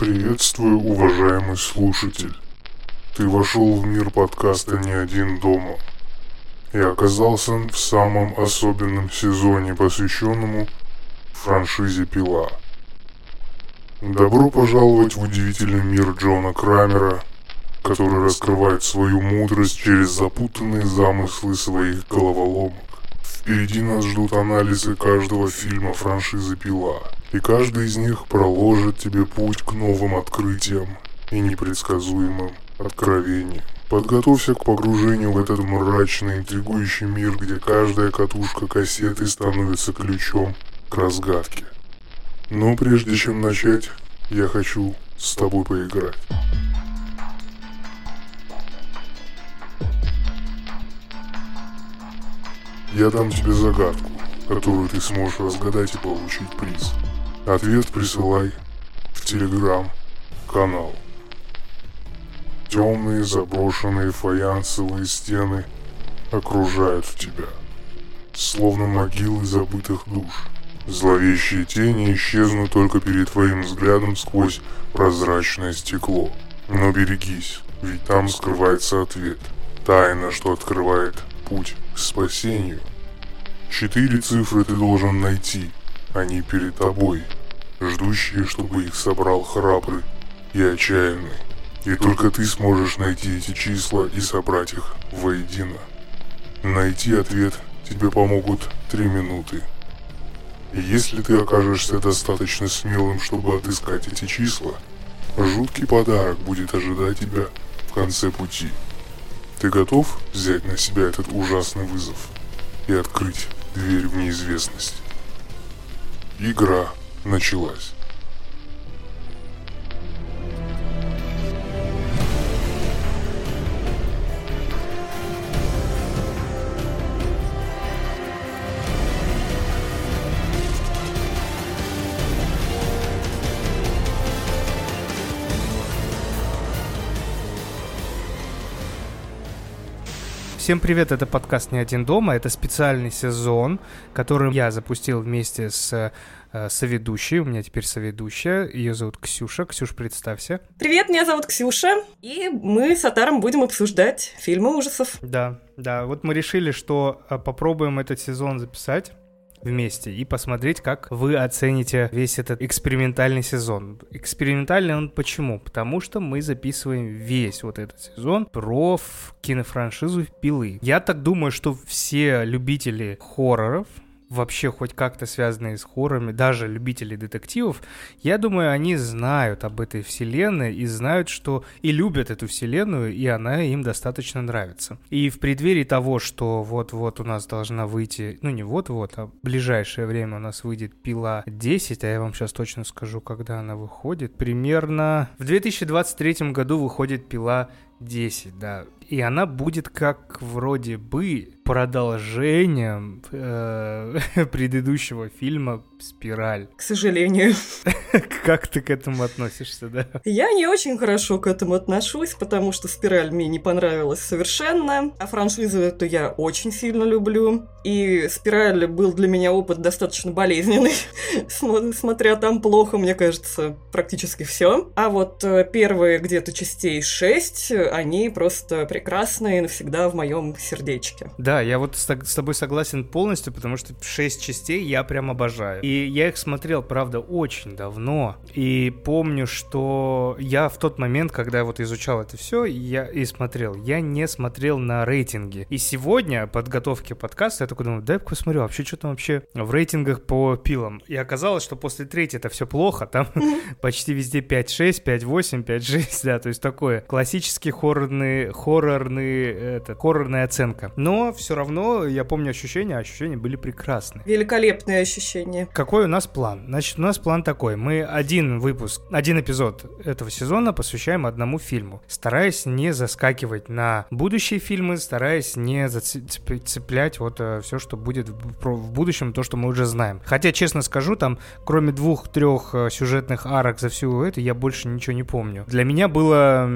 Приветствую, уважаемый слушатель. Ты вошел в мир подкаста «Не один дома» и оказался в самом особенном сезоне, посвященному франшизе «Пила». Добро пожаловать в удивительный мир Джона Крамера, который раскрывает свою мудрость через запутанные замыслы своих головоломок. Впереди нас ждут анализы каждого фильма франшизы «Пила», и каждый из них проложит тебе путь к новым открытиям и непредсказуемым откровениям. Подготовься к погружению в этот мрачный, интригующий мир, где каждая катушка кассеты становится ключом к разгадке. Но прежде чем начать, я хочу с тобой поиграть. Я дам тебе загадку, которую ты сможешь разгадать и получить приз. Ответ присылай в телеграм-канал. Темные заброшенные фаянсовые стены окружают тебя, словно могилы забытых душ. Зловещие тени исчезнут только перед твоим взглядом сквозь прозрачное стекло. Но берегись, ведь там скрывается ответ. Тайна, что открывает путь спасению. Четыре цифры ты должен найти. Они перед тобой, ждущие, чтобы их собрал храбрый и отчаянный. И только ты сможешь найти эти числа и собрать их воедино. Найти ответ тебе помогут три минуты. И если ты окажешься достаточно смелым, чтобы отыскать эти числа, жуткий подарок будет ожидать тебя в конце пути. Ты готов взять на себя этот ужасный вызов и открыть дверь в неизвестность? Игра началась. Всем привет, это подкаст «Не один дома», это специальный сезон, который я запустил вместе с э, соведущей, у меня теперь соведущая, ее зовут Ксюша. Ксюш, представься. Привет, меня зовут Ксюша, и мы с Атаром будем обсуждать фильмы ужасов. Да, да, вот мы решили, что э, попробуем этот сезон записать вместе и посмотреть, как вы оцените весь этот экспериментальный сезон. Экспериментальный он почему? Потому что мы записываем весь вот этот сезон про кинофраншизу «Пилы». Я так думаю, что все любители хорроров, вообще хоть как-то связанные с хоррорами, даже любители детективов, я думаю, они знают об этой вселенной и знают, что и любят эту вселенную, и она им достаточно нравится. И в преддверии того, что вот-вот у нас должна выйти, ну не вот-вот, а в ближайшее время у нас выйдет Пила 10, а я вам сейчас точно скажу, когда она выходит, примерно в 2023 году выходит Пила 10, да. И она будет как вроде бы продолжением э, предыдущего фильма «Спираль». К сожалению. Как ты к этому относишься, да? Я не очень хорошо к этому отношусь, потому что «Спираль» мне не понравилась совершенно, а франшизу эту я очень сильно люблю. И «Спираль» был для меня опыт достаточно болезненный, смотря там плохо, мне кажется, практически все. А вот э, первые где-то частей 6, они просто прекрасные навсегда в моем сердечке. Да, я вот с, тобой согласен полностью, потому что 6 частей я прям обожаю. И я их смотрел, правда, очень давно. И помню, что я в тот момент, когда вот изучал это все, я и смотрел, я не смотрел на рейтинги. И сегодня, подготовке подкаста, такой думаю, дай посмотрю, вообще что там вообще в рейтингах по пилам. И оказалось, что после третьей это все плохо, там почти везде 5-6, 5-8, 5-6, да, то есть такое классический хоррорный, хоррорный, это, хоррорная оценка. Но все равно я помню ощущения, ощущения были прекрасны. Великолепные ощущения. Какой у нас план? Значит, у нас план такой. Мы один выпуск, один эпизод этого сезона посвящаем одному фильму, стараясь не заскакивать на будущие фильмы, стараясь не зацеплять вот э, все, что будет в будущем, то, что мы уже знаем. Хотя, честно скажу, там, кроме двух-трех э, сюжетных арок за всю это, я больше ничего не помню. Для меня было,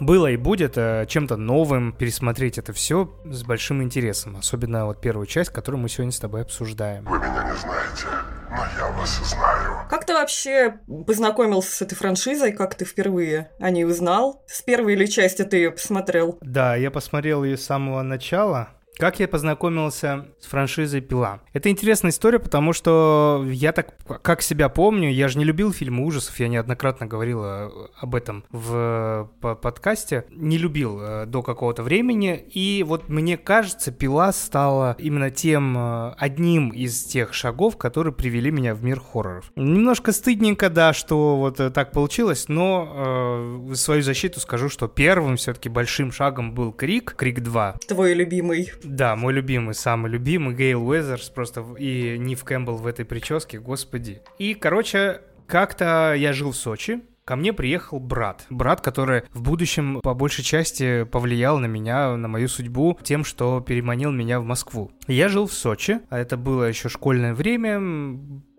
было и будет э, чем-то новым пересмотреть это все с большим интересом. Особенно вот первую часть, которую мы сегодня с тобой обсуждаем. Вы меня не знаете, но я вас знаю. Как ты вообще познакомился с этой франшизой? Как ты впервые о ней узнал? С первой или части ты ее посмотрел? Да, я посмотрел ее с самого начала. Как я познакомился с франшизой «Пила»? Это интересная история, потому что я так, как себя помню, я же не любил фильмы ужасов, я неоднократно говорил э, об этом в подкасте, не любил э, до какого-то времени, и вот мне кажется, «Пила» стала именно тем, э, одним из тех шагов, которые привели меня в мир хорроров. Немножко стыдненько, да, что вот так получилось, но э, в свою защиту скажу, что первым все-таки большим шагом был «Крик», «Крик 2». Твой любимый. Да, мой любимый, самый любимый, Гейл Уэзерс, просто и Нив Кэмпбелл в этой прическе, господи. И, короче, как-то я жил в Сочи, ко мне приехал брат. Брат, который в будущем по большей части повлиял на меня, на мою судьбу тем, что переманил меня в Москву. Я жил в Сочи, а это было еще школьное время,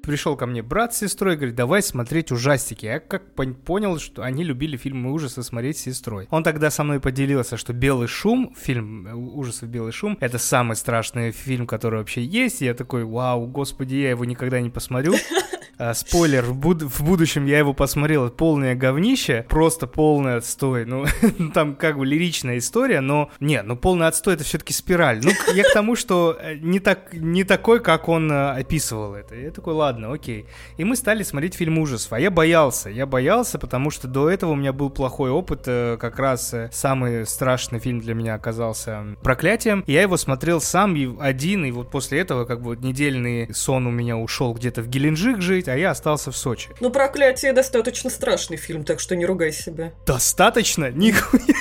пришел ко мне брат с сестрой, говорит, давай смотреть ужастики. Я как понял, что они любили фильмы ужасов смотреть с сестрой. Он тогда со мной поделился, что «Белый шум», фильм э, ужасов «Белый шум», это самый страшный фильм, который вообще есть. И я такой, вау, господи, я его никогда не посмотрю. А, спойлер, в, буд- в будущем я его посмотрел, полное говнище, просто полный отстой. Ну, там как бы лиричная история, но... Не, ну полный отстой это все-таки спираль. Ну, я к тому, что э, не, так, не такой, как он э, описывал это. Я такой, ладно, окей. И мы стали смотреть фильм ужасов. А я боялся. Я боялся, потому что до этого у меня был плохой опыт. Э, как раз самый страшный фильм для меня оказался «Проклятием». Я его смотрел сам и один, и вот после этого как бы недельный сон у меня ушел где-то в Геленджик жить, а я остался в Сочи. Ну, «Проклятие» достаточно страшный фильм, так что не ругай себя. Достаточно? Нихуя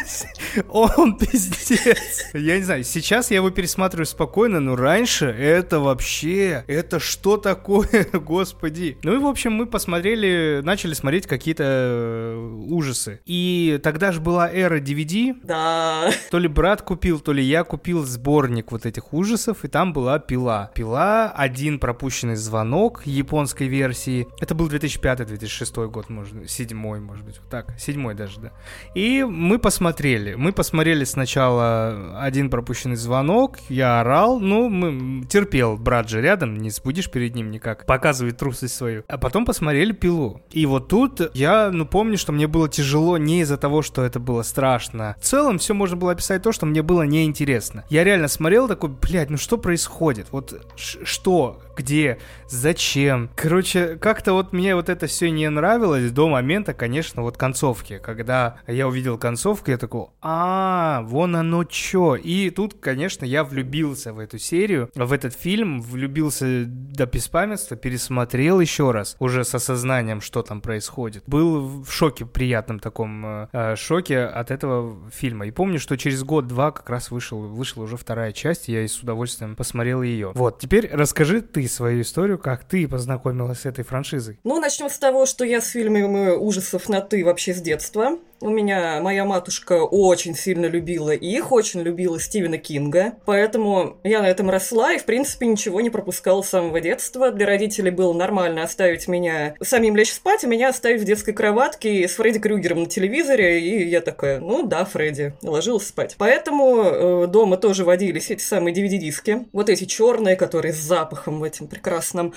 Он пиздец. Я не знаю, сейчас я его пересматриваю спокойно, но раньше это вообще... Это что такое, господи? Ну и, в общем, мы посмотрели, начали смотреть какие-то э, ужасы. И тогда же была эра DVD. Да. То ли брат купил, то ли я купил сборник вот этих ужасов, и там была пила. Пила, один пропущенный звонок японской версии, России. Это был 2005-2006 год, может, седьмой, может быть, вот так, седьмой даже, да. И мы посмотрели. Мы посмотрели сначала один пропущенный звонок, я орал, ну, мы, терпел, брат же рядом, не сбудешь перед ним никак, показывает трусость свою. А потом посмотрели пилу. И вот тут я, ну, помню, что мне было тяжело не из-за того, что это было страшно. В целом все можно было описать то, что мне было неинтересно. Я реально смотрел такой, блядь, ну что происходит? Вот что? Где? Зачем? Короче, как-то вот мне вот это все не нравилось до момента, конечно, вот концовки. Когда я увидел концовку, я такой, а, вон оно чё. И тут, конечно, я влюбился в эту серию, в этот фильм, влюбился до беспамятства, пересмотрел еще раз, уже с осознанием, что там происходит. Был в шоке, приятном таком э, э шоке от этого фильма. И помню, что через год-два как раз вышел, вышла уже вторая часть, и я с удовольствием посмотрел ее. Вот, теперь расскажи ты свою историю, как ты познакомилась с этой франшизой. Ну, начнем с того, что я с фильмами ужасов на «ты» вообще с детства. У меня моя матушка очень сильно любила их, очень любила Стивена Кинга, поэтому я на этом росла и, в принципе, ничего не пропускала с самого детства. Для родителей было нормально оставить меня самим лечь спать, а меня оставить в детской кроватке с Фредди Крюгером на телевизоре, и я такая, ну да, Фредди, ложилась спать. Поэтому э, дома тоже водились эти самые DVD-диски, вот эти черные, которые с запахом этим прекрасным,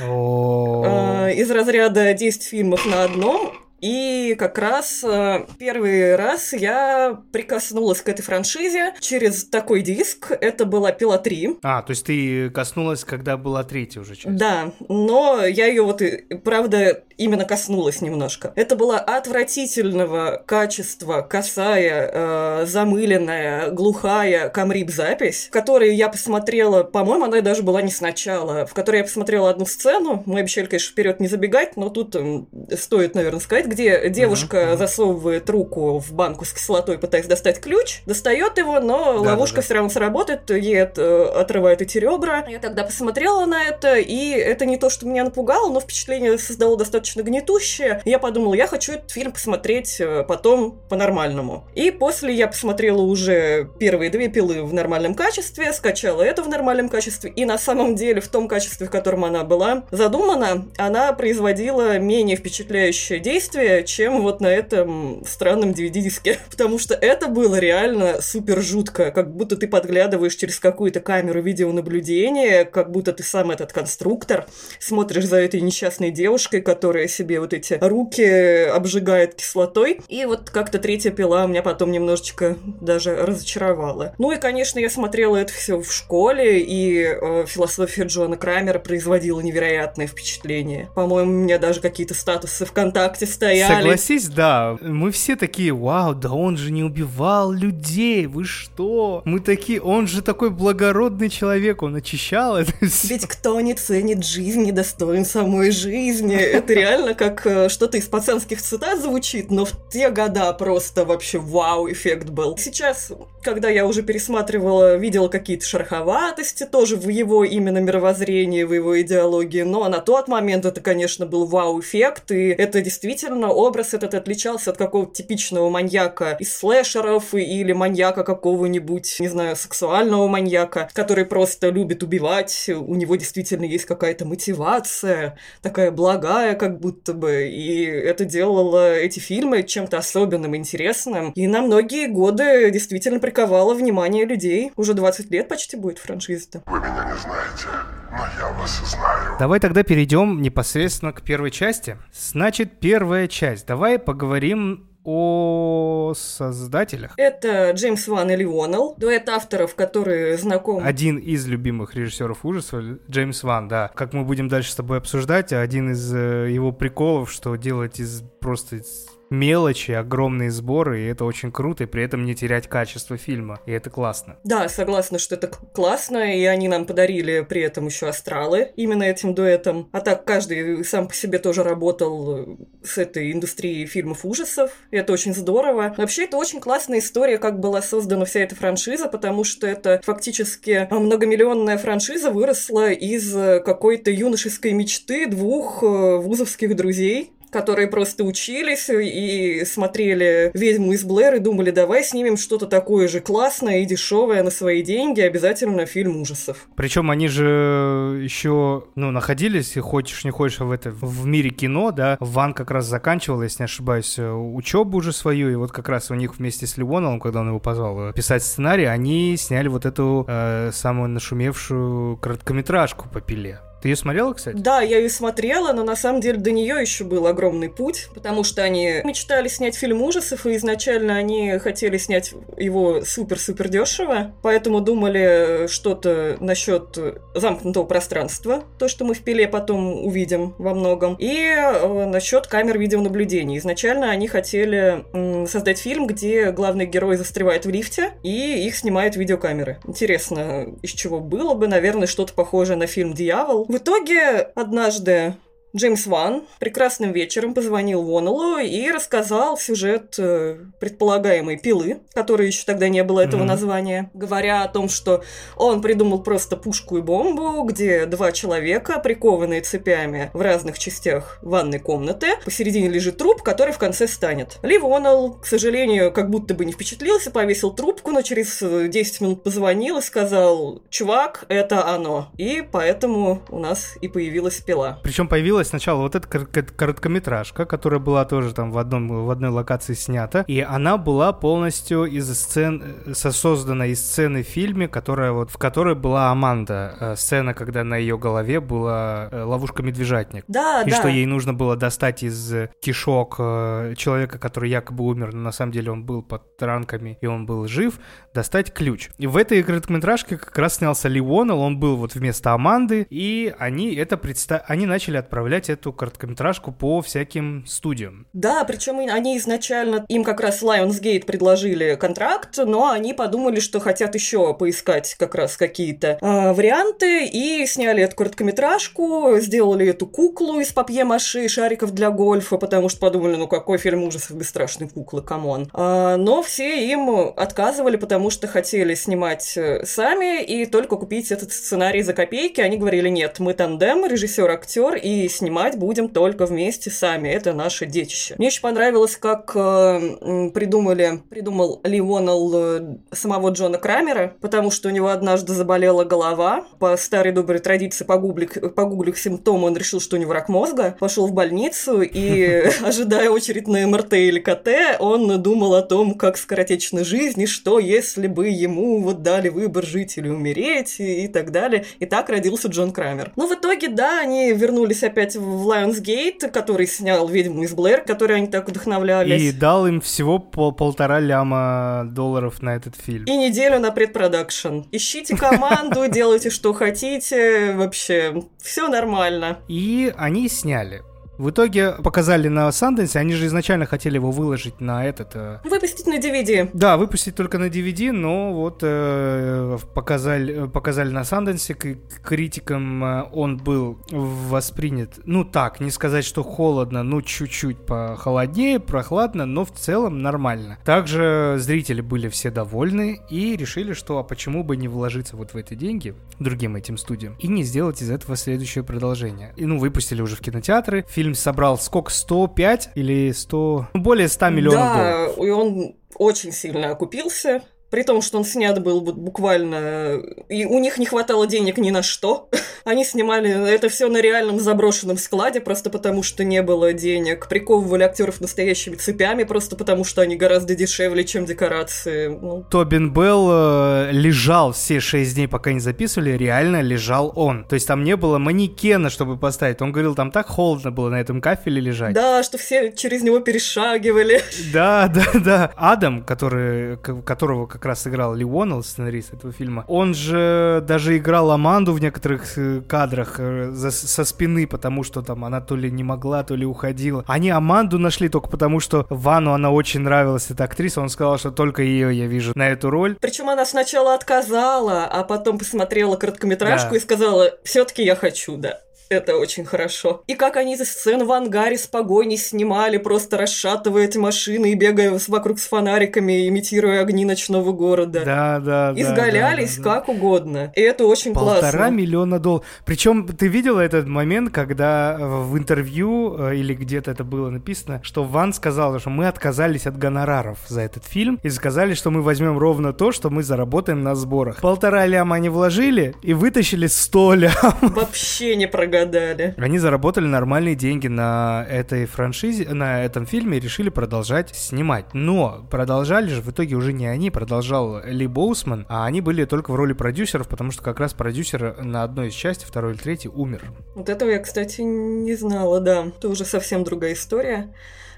э, из разряда 10 фильмов на одном, и как раз э, первый раз я прикоснулась к этой франшизе через такой диск. Это была Пила 3. А, то есть ты коснулась, когда была третья уже часть? Да, но я ее вот, правда, именно коснулась немножко. Это была отвратительного качества, косая, э, замыленная, глухая камрип-запись, которую я посмотрела, по-моему, она даже была не сначала, в которой я посмотрела одну сцену. Мы обещали, конечно, вперед не забегать, но тут э, стоит, наверное, сказать, где девушка uh-huh, uh-huh. засовывает руку в банку с кислотой, пытаясь достать ключ, достает его, но да, ловушка да, да. все равно сработает, ей от, э, отрывает эти ребра. Я тогда посмотрела на это, и это не то, что меня напугало, но впечатление создало достаточно достаточно гнетущее. Я подумала, я хочу этот фильм посмотреть э, потом по-нормальному. И после я посмотрела уже первые две пилы в нормальном качестве, скачала это в нормальном качестве, и на самом деле в том качестве, в котором она была задумана, она производила менее впечатляющее действие, чем вот на этом странном DVD-диске. Потому что это было реально супер жутко, как будто ты подглядываешь через какую-то камеру видеонаблюдения, как будто ты сам этот конструктор, смотришь за этой несчастной девушкой, которая себе вот эти руки обжигает кислотой. И вот как-то третья пила меня потом немножечко даже разочаровала. Ну и, конечно, я смотрела это все в школе, и э, философия Джона Крамера производила невероятное впечатление. По-моему, у меня даже какие-то статусы ВКонтакте стояли. Согласись, да. Мы все такие, вау, да он же не убивал людей, вы что? Мы такие, он же такой благородный человек, он очищал это все. Ведь кто не ценит жизнь, не достоин самой жизни. Это реально как э, что-то из пацанских цитат звучит, но в те года просто вообще вау-эффект был. Сейчас, когда я уже пересматривала, видела какие-то шероховатости тоже в его именно мировоззрении, в его идеологии, но на тот момент это, конечно, был вау-эффект, и это действительно образ этот отличался от какого-то типичного маньяка из слэшеров или маньяка какого-нибудь, не знаю, сексуального маньяка, который просто любит убивать, у него действительно есть какая-то мотивация, такая благая как будто бы, и это делало эти фильмы чем-то особенным, интересным, и на многие годы действительно приковало внимание людей. Уже 20 лет почти будет франшиза-то. Вы меня не знаете, но я вас знаю. Давай тогда перейдем непосредственно к первой части. Значит, первая часть. Давай поговорим о создателях. Это Джеймс Ван и Леонел, дуэт авторов, которые знакомы. Один из любимых режиссеров ужасов, Джеймс Ван, да. Как мы будем дальше с тобой обсуждать, один из э, его приколов, что делать из просто из мелочи, огромные сборы, и это очень круто, и при этом не терять качество фильма, и это классно. Да, согласна, что это классно, и они нам подарили при этом еще астралы именно этим дуэтом. А так каждый сам по себе тоже работал с этой индустрией фильмов ужасов, и это очень здорово. Вообще, это очень классная история, как была создана вся эта франшиза, потому что это фактически многомиллионная франшиза выросла из какой-то юношеской мечты двух э, вузовских друзей, которые просто учились и смотрели «Ведьму из Блэр» и думали, давай снимем что-то такое же классное и дешевое на свои деньги, обязательно фильм ужасов. Причем они же еще, ну, находились, и хочешь не хочешь, в, это, в мире кино, да, Ван как раз заканчивал, если не ошибаюсь, учебу уже свою, и вот как раз у них вместе с Ливоновым, когда он его позвал писать сценарий, они сняли вот эту э, самую нашумевшую короткометражку по пиле. Ты ее смотрела, кстати? Да, я ее смотрела, но на самом деле до нее еще был огромный путь, потому что они мечтали снять фильм ужасов, и изначально они хотели снять его супер-супер дешево, поэтому думали что-то насчет замкнутого пространства, то, что мы в пиле потом увидим во многом, и э, насчет камер видеонаблюдения. Изначально они хотели создать фильм, где главный герой застревает в лифте, и их снимают видеокамеры. Интересно, из чего было бы, наверное, что-то похожее на фильм «Дьявол», в итоге однажды Джеймс Ван прекрасным вечером позвонил Вонеллу и рассказал сюжет э, предполагаемой пилы, которой еще тогда не было этого mm-hmm. названия, говоря о том, что он придумал просто пушку и бомбу, где два человека, прикованные цепями в разных частях ванной комнаты, посередине лежит труп, который в конце станет. Ли Вонелл, к сожалению, как будто бы не впечатлился, повесил трубку, но через 10 минут позвонил и сказал, чувак, это оно. И поэтому у нас и появилась пила. Причем появилась сначала вот эта короткометражка, которая была тоже там в, одном, в одной локации снята, и она была полностью из сцен, э, создана из сцены в фильме, которая вот, в которой была Аманда. Э, сцена, когда на ее голове была э, ловушка-медвежатник. Да, и да. что ей нужно было достать из кишок человека, который якобы умер, но на самом деле он был под транками, и он был жив, достать ключ. И в этой короткометражке как раз снялся Леонел, он был вот вместо Аманды, и они это представ... они начали отправлять отправлять эту короткометражку по всяким студиям. Да, причем они изначально, им как раз Lionsgate предложили контракт, но они подумали, что хотят еще поискать как раз какие-то э, варианты, и сняли эту короткометражку, сделали эту куклу из папье-маши, шариков для гольфа, потому что подумали, ну какой фильм ужасов без страшной куклы, come on. А, но все им отказывали, потому что хотели снимать э, сами и только купить этот сценарий за копейки. Они говорили, нет, мы тандем, режиссер-актер, и снимать будем только вместе сами. Это наше детище. Мне очень понравилось, как э, придумали, придумал Ли Уоннелл э, самого Джона Крамера, потому что у него однажды заболела голова. По старой доброй традиции погуглив, погуглив симптомы, он решил, что у него рак мозга, пошел в больницу и, ожидая очередь на МРТ или КТ, он думал о том, как скоротечна жизнь, и что, если бы ему вот дали выбор жить или умереть, и, и так далее. И так родился Джон Крамер. Но ну, в итоге, да, они вернулись опять в Lionsgate, который снял «Ведьму из Блэр», который они так вдохновлялись. И дал им всего пол полтора ляма долларов на этот фильм. И неделю на предпродакшн. Ищите команду, делайте, что хотите. Вообще, все нормально. И они сняли. В итоге показали на Санденсе, они же изначально хотели его выложить на этот... Э... Выпустить на DVD. Да, выпустить только на DVD, но вот э, показали, показали на Санденсе, к критикам э, он был воспринят, ну так, не сказать, что холодно, ну чуть-чуть похолоднее, прохладно, но в целом нормально. Также зрители были все довольны и решили, что а почему бы не вложиться вот в эти деньги другим этим студиям и не сделать из этого следующее продолжение. И ну, выпустили уже в кинотеатры, фильм фильм собрал сколько? 105 или 100? Ну, более 100 миллионов да, долларов. Да, и он очень сильно окупился. При том, что он снят был буквально... И у них не хватало денег ни на что. Они снимали это все на реальном заброшенном складе, просто потому что не было денег. Приковывали актеров настоящими цепями, просто потому что они гораздо дешевле, чем декорации. Ну. Тобин Белл э, лежал все шесть дней, пока не записывали, реально лежал он. То есть там не было манекена, чтобы поставить. Он говорил, там так холодно было на этом кафеле лежать. Да, что все через него перешагивали. Да, да, да. Адам, который, которого как раз играл Ли Уоннелл, сценарист этого фильма, он же даже играл Аманду в некоторых э, кадрах э, за, со спины, потому что там она то ли не могла, то ли уходила. Они Аманду нашли только потому, что Вану она очень нравилась, эта актриса, он сказал, что только ее я вижу на эту роль. Причем она сначала отказала, а потом посмотрела короткометражку да. и сказала, все-таки я хочу, да. Это очень хорошо. И как они сцену в ангаре с погоней снимали, просто расшатывая эти машины и бегая вокруг с фонариками, имитируя огни ночного города. Да, да, Изгалялись да, да, как угодно. И это очень Полтора классно. Полтора миллиона долларов. Причем ты видела этот момент, когда в интервью, э, или где-то это было написано, что Ван сказал, что мы отказались от гонораров за этот фильм и сказали, что мы возьмем ровно то, что мы заработаем на сборах. Полтора ляма они вложили и вытащили сто лям. Вообще не прогадали угадали. Они заработали нормальные деньги на этой франшизе, на этом фильме и решили продолжать снимать. Но продолжали же в итоге уже не они, продолжал Ли Боусман, а они были только в роли продюсеров, потому что как раз продюсер на одной из частей, второй или третьей, умер. Вот этого я, кстати, не знала, да. Это уже совсем другая история.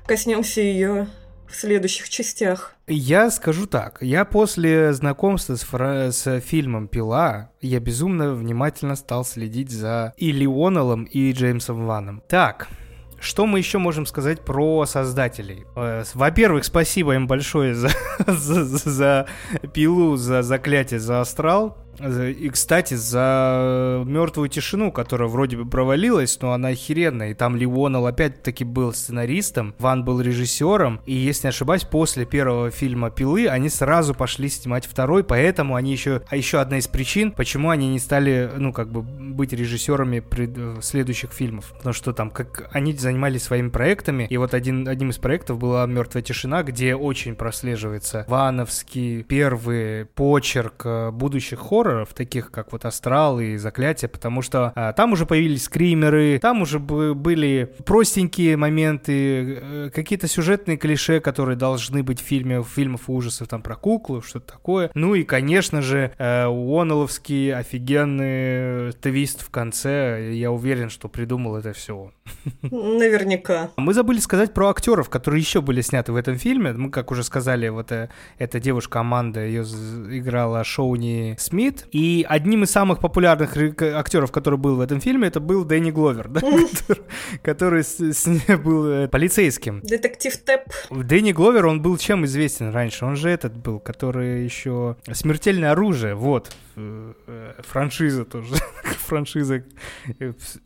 Коснемся ее в следующих частях. Я скажу так, я после знакомства с, фра- с фильмом «Пила», я безумно внимательно стал следить за и Леонелом, и Джеймсом Ваном. Так, что мы еще можем сказать про создателей? Э, во-первых, спасибо им большое за, за, за пилу, за заклятие, за астрал. И, кстати, за мертвую тишину, которая вроде бы провалилась, но она охеренная. И там Леонел опять-таки был сценаристом, Ван был режиссером. И, если не ошибаюсь, после первого фильма «Пилы» они сразу пошли снимать второй, поэтому они еще... А еще одна из причин, почему они не стали, ну, как бы, быть режиссерами пред... Э, следующих фильмов. Потому что там, как они занимались своими проектами, и вот один, одним из проектов была «Мертвая тишина», где очень прослеживается вановский первый почерк э, будущих хорроров, хорроров, таких как вот Астрал и Заклятие, потому что а, там уже появились скримеры, там уже были простенькие моменты, э, какие-то сюжетные клише, которые должны быть в фильме, в фильмах ужасов, там про куклу, что-то такое. Ну и, конечно же, э, Уоннелловский офигенный твист в конце. Я уверен, что придумал это все он. Наверняка. Мы забыли сказать про актеров, которые еще были сняты в этом фильме. Мы, как уже сказали, вот э, эта девушка Аманда, ее играла Шоуни Смит. И одним из самых популярных актеров, который был в этом фильме, это был Дэнни Гловер, да? который был э, полицейским. Детектив Тэп. Дэнни Гловер, он был чем известен раньше? Он же этот был, который еще... Смертельное оружие, вот. Э, франшиза тоже. Франшиза.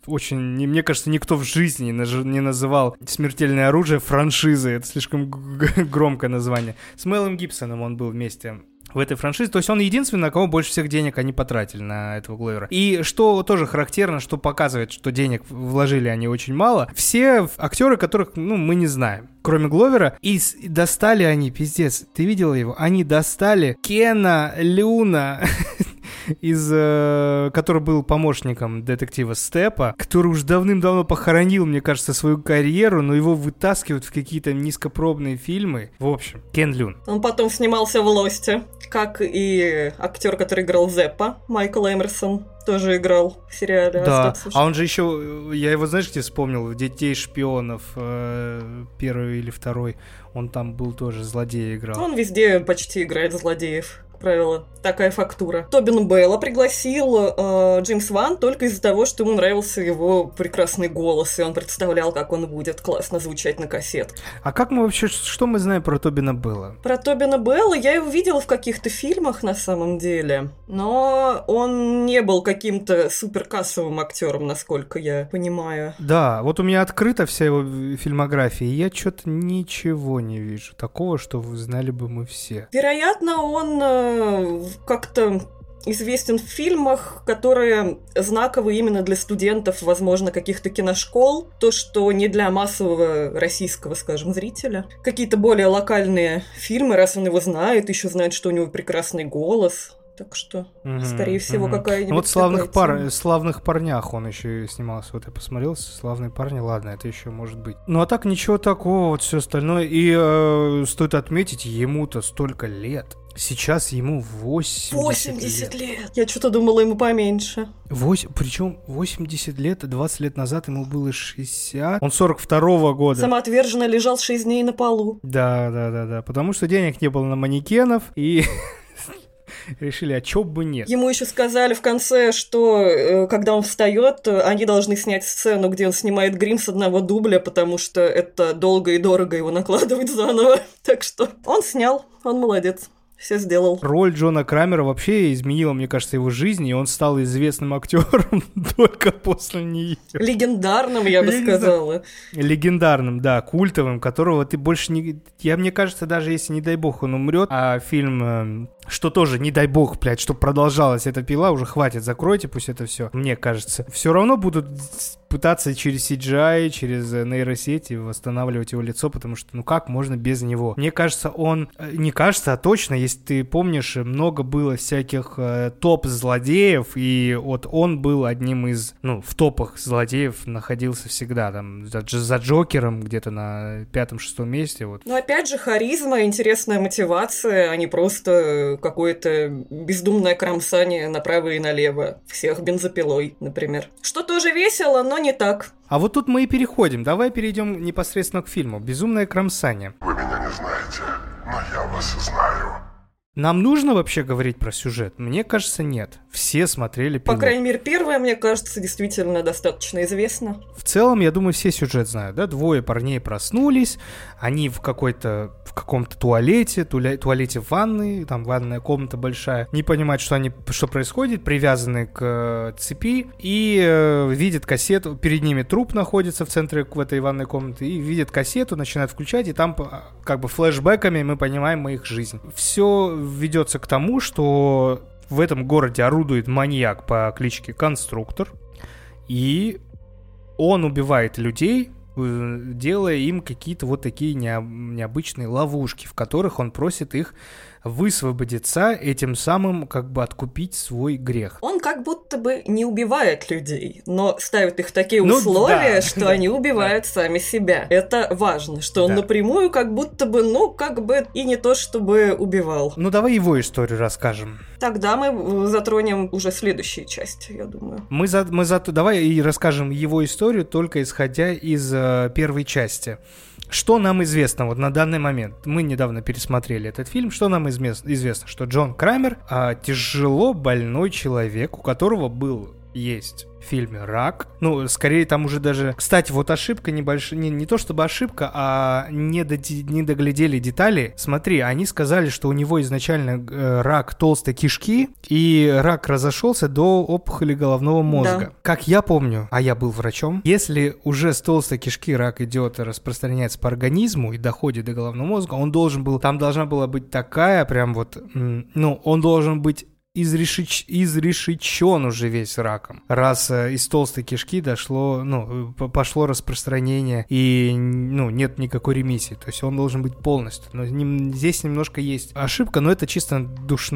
Очень... Мне кажется, никто в жизни не называл «Смертельное оружие» франшизой. Это слишком громкое название. С Мелом Гибсоном он был вместе в этой франшизе. То есть он единственный, на кого больше всех денег они потратили на этого Гловера. И что тоже характерно, что показывает, что денег вложили они очень мало, все актеры, которых, ну, мы не знаем кроме Гловера, и достали они, пиздец, ты видела его? Они достали Кена Люна, из, э, который был помощником детектива Степа, который уже давным-давно похоронил, мне кажется, свою карьеру, но его вытаскивают в какие-то низкопробные фильмы. В общем, Кен Люн. Он потом снимался в «Лосте», как и актер, который играл Зеппа, Майкл Эмерсон тоже играл в сериале. Да, а он же еще, я его, знаешь, где вспомнил? «Детей шпионов», э, первый или второй. Он там был тоже, злодея играл. Он везде почти играет злодеев правило, такая фактура. Тобин Белла пригласил э, Джеймс Ван только из-за того, что ему нравился его прекрасный голос, и он представлял, как он будет классно звучать на кассет. А как мы вообще, что мы знаем про Тобина Белла? Про Тобина Белла я его видела в каких-то фильмах на самом деле, но он не был каким-то суперкассовым актером, насколько я понимаю. Да, вот у меня открыта вся его фильмография, и я что-то ничего не вижу такого, что знали бы мы все. Вероятно, он э, как-то известен в фильмах, которые знаковы именно для студентов, возможно, каких-то киношкол. То, что не для массового российского, скажем, зрителя. Какие-то более локальные фильмы, раз он его знает, еще знает, что у него прекрасный голос. Так что, mm-hmm, скорее всего, mm-hmm. какая-нибудь... Ну, вот славных, пар... славных парнях он еще снимался. Вот я посмотрел, славные парни, ладно, это еще может быть. Ну а так ничего такого, вот все остальное. И э, стоит отметить, ему-то столько лет. Сейчас ему 80, 80 лет. лет. Я что-то думала, ему поменьше. 8, причем 80 лет, 20 лет назад ему было 60. Он 42-го года. Самоотверженно лежал 6 дней на полу. Да, да, да, да. Потому что денег не было на манекенов, и решили, а чё бы нет. Ему еще сказали в конце, что э, когда он встает, они должны снять сцену, где он снимает грим с одного дубля, потому что это долго и дорого его накладывать заново. Так что он снял, он молодец все сделал. Роль Джона Крамера вообще изменила, мне кажется, его жизнь, и он стал известным актером только после нее. Легендарным, я бы сказала. Легендарным, да, культовым, которого ты больше не... Я, мне кажется, даже если, не дай бог, он умрет, а фильм эм, что тоже, не дай бог, блядь, чтобы продолжалась эта пила, уже хватит, закройте пусть это все. Мне кажется, все равно будут пытаться через CGI, через э, нейросети восстанавливать его лицо, потому что, ну как можно без него? Мне кажется, он, э, не кажется, а точно, если ты помнишь, много было всяких э, топ-злодеев, и вот он был одним из, ну, в топах злодеев находился всегда, там, за, за Джокером где-то на пятом-шестом месте, вот. Но опять же, харизма, интересная мотивация, а не просто какое-то бездумное кромсание направо и налево всех бензопилой, например. Что тоже весело, но не так. А вот тут мы и переходим. Давай перейдем непосредственно к фильму. Безумное кромсание. Вы меня не знаете, но я вас знаю. Нам нужно вообще говорить про сюжет? Мне кажется, нет. Все смотрели пилот. По крайней мере, первое, мне кажется, действительно достаточно известно. В целом, я думаю, все сюжет знают, да? Двое парней проснулись, они в какой-то, в каком-то туалете, туале, туалете в ванной, там ванная комната большая, не понимают, что они, что происходит, привязаны к э, цепи и э, видят кассету, перед ними труп находится в центре в этой ванной комнаты, и видят кассету, начинают включать, и там как бы флешбеками мы понимаем их жизнь. Все ведется к тому, что в этом городе орудует маньяк по кличке Конструктор, и он убивает людей, э, делая им какие-то вот такие необычные ловушки, в которых он просит их высвободиться, этим самым как бы откупить свой грех. Он как будто бы не убивает людей, но ставит их в такие ну, условия, да, что да, они убивают да. сами себя. Это важно, что он да. напрямую как будто бы, ну, как бы и не то, чтобы убивал. Ну, давай его историю расскажем. Тогда мы затронем уже следующие части, я думаю. Мы за, мы за, давай и расскажем его историю только исходя из э, первой части. Что нам известно вот на данный момент? Мы недавно пересмотрели этот фильм. Что нам известно? Что Джон Крамер а, тяжело больной человек, у которого был есть фильме «Рак». Ну, скорее там уже даже... Кстати, вот ошибка небольшая... Не, не то чтобы ошибка, а не, доди... не доглядели детали. Смотри, они сказали, что у него изначально э, рак толстой кишки, и рак разошелся до опухоли головного мозга. Да. Как я помню, а я был врачом, если уже с толстой кишки рак идет и распространяется по организму и доходит до головного мозга, он должен был... Там должна была быть такая прям вот... Ну, он должен быть изрешич... изрешечен уже весь раком. Раз э, из толстой кишки дошло, ну, пошло распространение и, ну, нет никакой ремиссии. То есть он должен быть полностью. Но не, здесь немножко есть ошибка, но это чисто душ...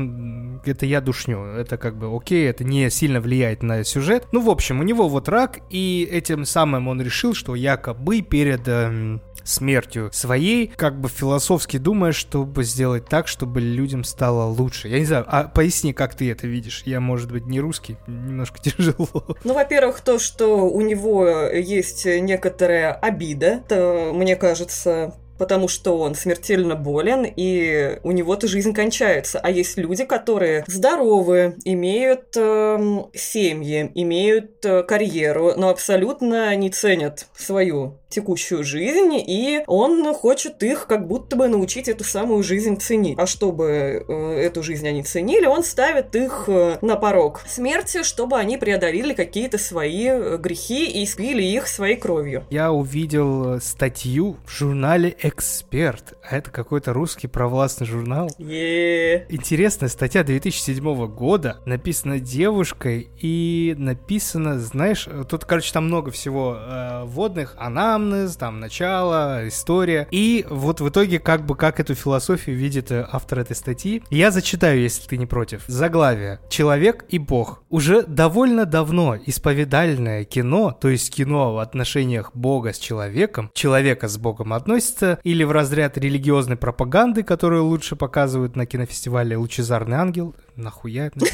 Это я душню. Это как бы окей, это не сильно влияет на сюжет. Ну, в общем, у него вот рак, и этим самым он решил, что якобы перед эм, смертью своей, как бы философски думая, чтобы сделать так, чтобы людям стало лучше. Я не знаю, а поясни, как ты это видишь? Я, может быть, не русский, немножко тяжело. Ну, во-первых, то, что у него есть некоторая обида, то, мне кажется, потому что он смертельно болен, и у него-то жизнь кончается. А есть люди, которые здоровы, имеют э, семьи, имеют э, карьеру, но абсолютно не ценят свою текущую жизнь, и он хочет их как будто бы научить эту самую жизнь ценить. А чтобы э, эту жизнь они ценили, он ставит их э, на порог смерти, чтобы они преодолели какие-то свои э, грехи и испили их своей кровью. Я увидел статью в журнале «Эксперт». А это какой-то русский провластный журнал. Yeah. Интересная статья 2007 года, написана девушкой, и написано, знаешь, тут, короче, там много всего э, водных. Она анамнез, там начало, история. И вот в итоге как бы как эту философию видит э, автор этой статьи. Я зачитаю, если ты не против. Заглавие. Человек и Бог. Уже довольно давно исповедальное кино, то есть кино в отношениях Бога с человеком, человека с Богом относится или в разряд религиозной пропаганды, которую лучше показывают на кинофестивале «Лучезарный ангел», нахуя это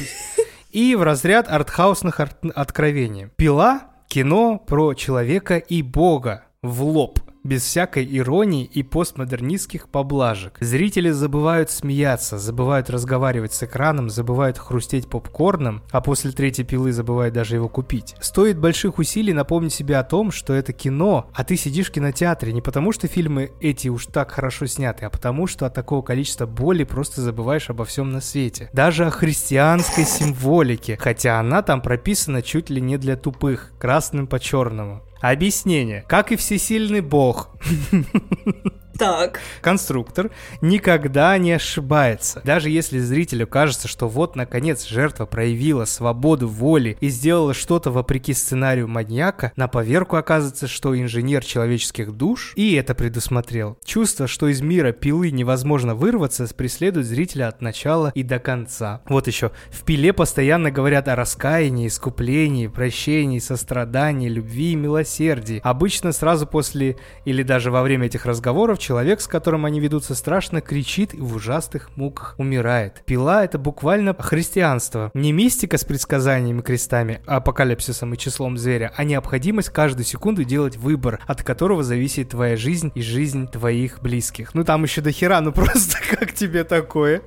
и в разряд артхаусных откровений. «Пила» кино про человека и Бога в лоб без всякой иронии и постмодернистских поблажек. Зрители забывают смеяться, забывают разговаривать с экраном, забывают хрустеть попкорном, а после третьей пилы забывают даже его купить. Стоит больших усилий напомнить себе о том, что это кино, а ты сидишь в кинотеатре не потому, что фильмы эти уж так хорошо сняты, а потому, что от такого количества боли просто забываешь обо всем на свете. Даже о христианской символике, хотя она там прописана чуть ли не для тупых, красным по черному. Объяснение. Как и всесильный бог. Так. Конструктор никогда не ошибается. Даже если зрителю кажется, что вот, наконец, жертва проявила свободу воли и сделала что-то вопреки сценарию маньяка, на поверку оказывается, что инженер человеческих душ и это предусмотрел. Чувство, что из мира пилы невозможно вырваться, преследует зрителя от начала и до конца. Вот еще. В пиле постоянно говорят о раскаянии, искуплении, прощении, сострадании, любви и милосердии. Обычно сразу после или даже во время этих разговоров человек, с которым они ведутся, страшно кричит и в ужасных муках умирает. Пила — это буквально христианство. Не мистика с предсказаниями крестами, апокалипсисом и числом зверя, а необходимость каждую секунду делать выбор, от которого зависит твоя жизнь и жизнь твоих близких. Ну там еще до хера, ну просто как тебе такое?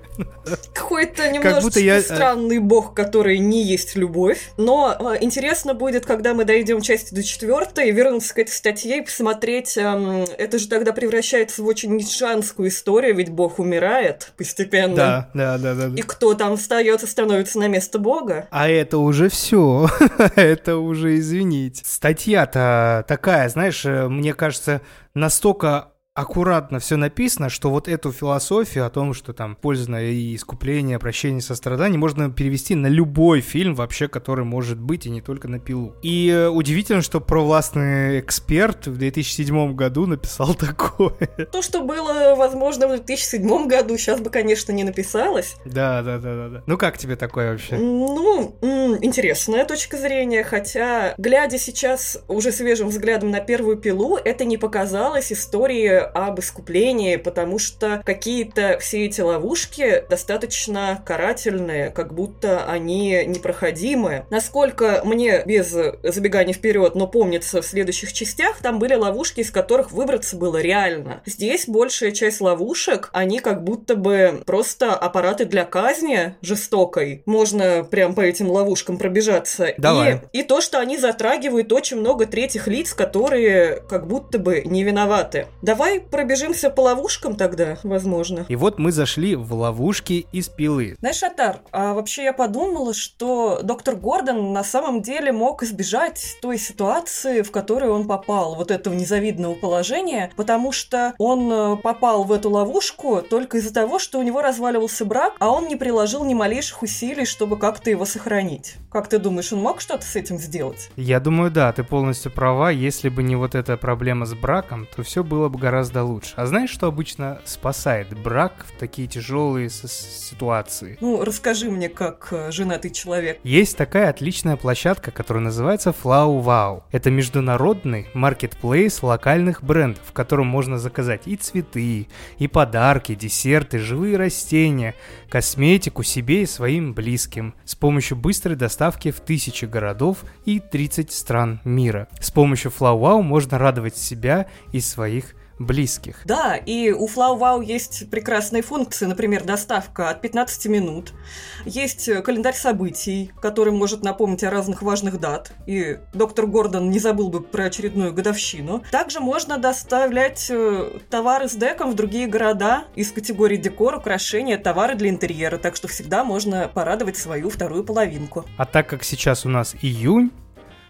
Какой-то немножко я... Э, странный бог, который не есть любовь. Но э, интересно будет, когда мы дойдем части до четвертой, вернуться к этой статье и посмотреть, э, это же тогда превращает превращается в очень нишанскую историю, ведь бог умирает постепенно. Да, да, да, да. И кто там остается, становится на место бога. А это уже все. это уже извините. Статья-то такая, знаешь, э, мне кажется, настолько аккуратно все написано, что вот эту философию о том, что там польза и искупление, прощение, сострадание, можно перевести на любой фильм вообще, который может быть, и не только на пилу. И э, удивительно, что провластный эксперт в 2007 году написал такое. То, что было, возможно, в 2007 году, сейчас бы, конечно, не написалось. Да, да, да, да. да. Ну как тебе такое вообще? Ну, интересная точка зрения, хотя, глядя сейчас уже свежим взглядом на первую пилу, это не показалось историей об искуплении, потому что какие-то все эти ловушки достаточно карательные, как будто они непроходимы. Насколько мне без забегания вперед, но помнится в следующих частях, там были ловушки, из которых выбраться было реально. Здесь большая часть ловушек, они как будто бы просто аппараты для казни жестокой. Можно прям по этим ловушкам пробежаться. Давай. И, и то, что они затрагивают очень много третьих лиц, которые как будто бы не виноваты. Давай пробежимся по ловушкам тогда, возможно. И вот мы зашли в ловушки из пилы. Знаешь, Атар, а вообще я подумала, что доктор Гордон на самом деле мог избежать той ситуации, в которую он попал, вот этого незавидного положения, потому что он э, попал в эту ловушку только из-за того, что у него разваливался брак, а он не приложил ни малейших усилий, чтобы как-то его сохранить. Как ты думаешь, он мог что-то с этим сделать? Я думаю, да, ты полностью права. Если бы не вот эта проблема с браком, то все было бы гораздо лучше. А знаешь, что обычно спасает брак в такие тяжелые ситуации? Ну, расскажи мне, как э, женатый человек. Есть такая отличная площадка, которая называется Flow Wow. Это международный маркетплейс локальных брендов, в котором можно заказать и цветы, и подарки, десерты, живые растения, косметику себе и своим близким с помощью быстрой доставки в тысячи городов и 30 стран мира. С помощью FlowWow можно радовать себя и своих близких. Да, и у FlowWow есть прекрасные функции, например, доставка от 15 минут. Есть календарь событий, который может напомнить о разных важных дат. И доктор Гордон не забыл бы про очередную годовщину. Также можно доставлять э, товары с деком в другие города из категории декор, украшения, товары для интерьера. Так что всегда можно порадовать свою вторую половинку. А так как сейчас у нас июнь,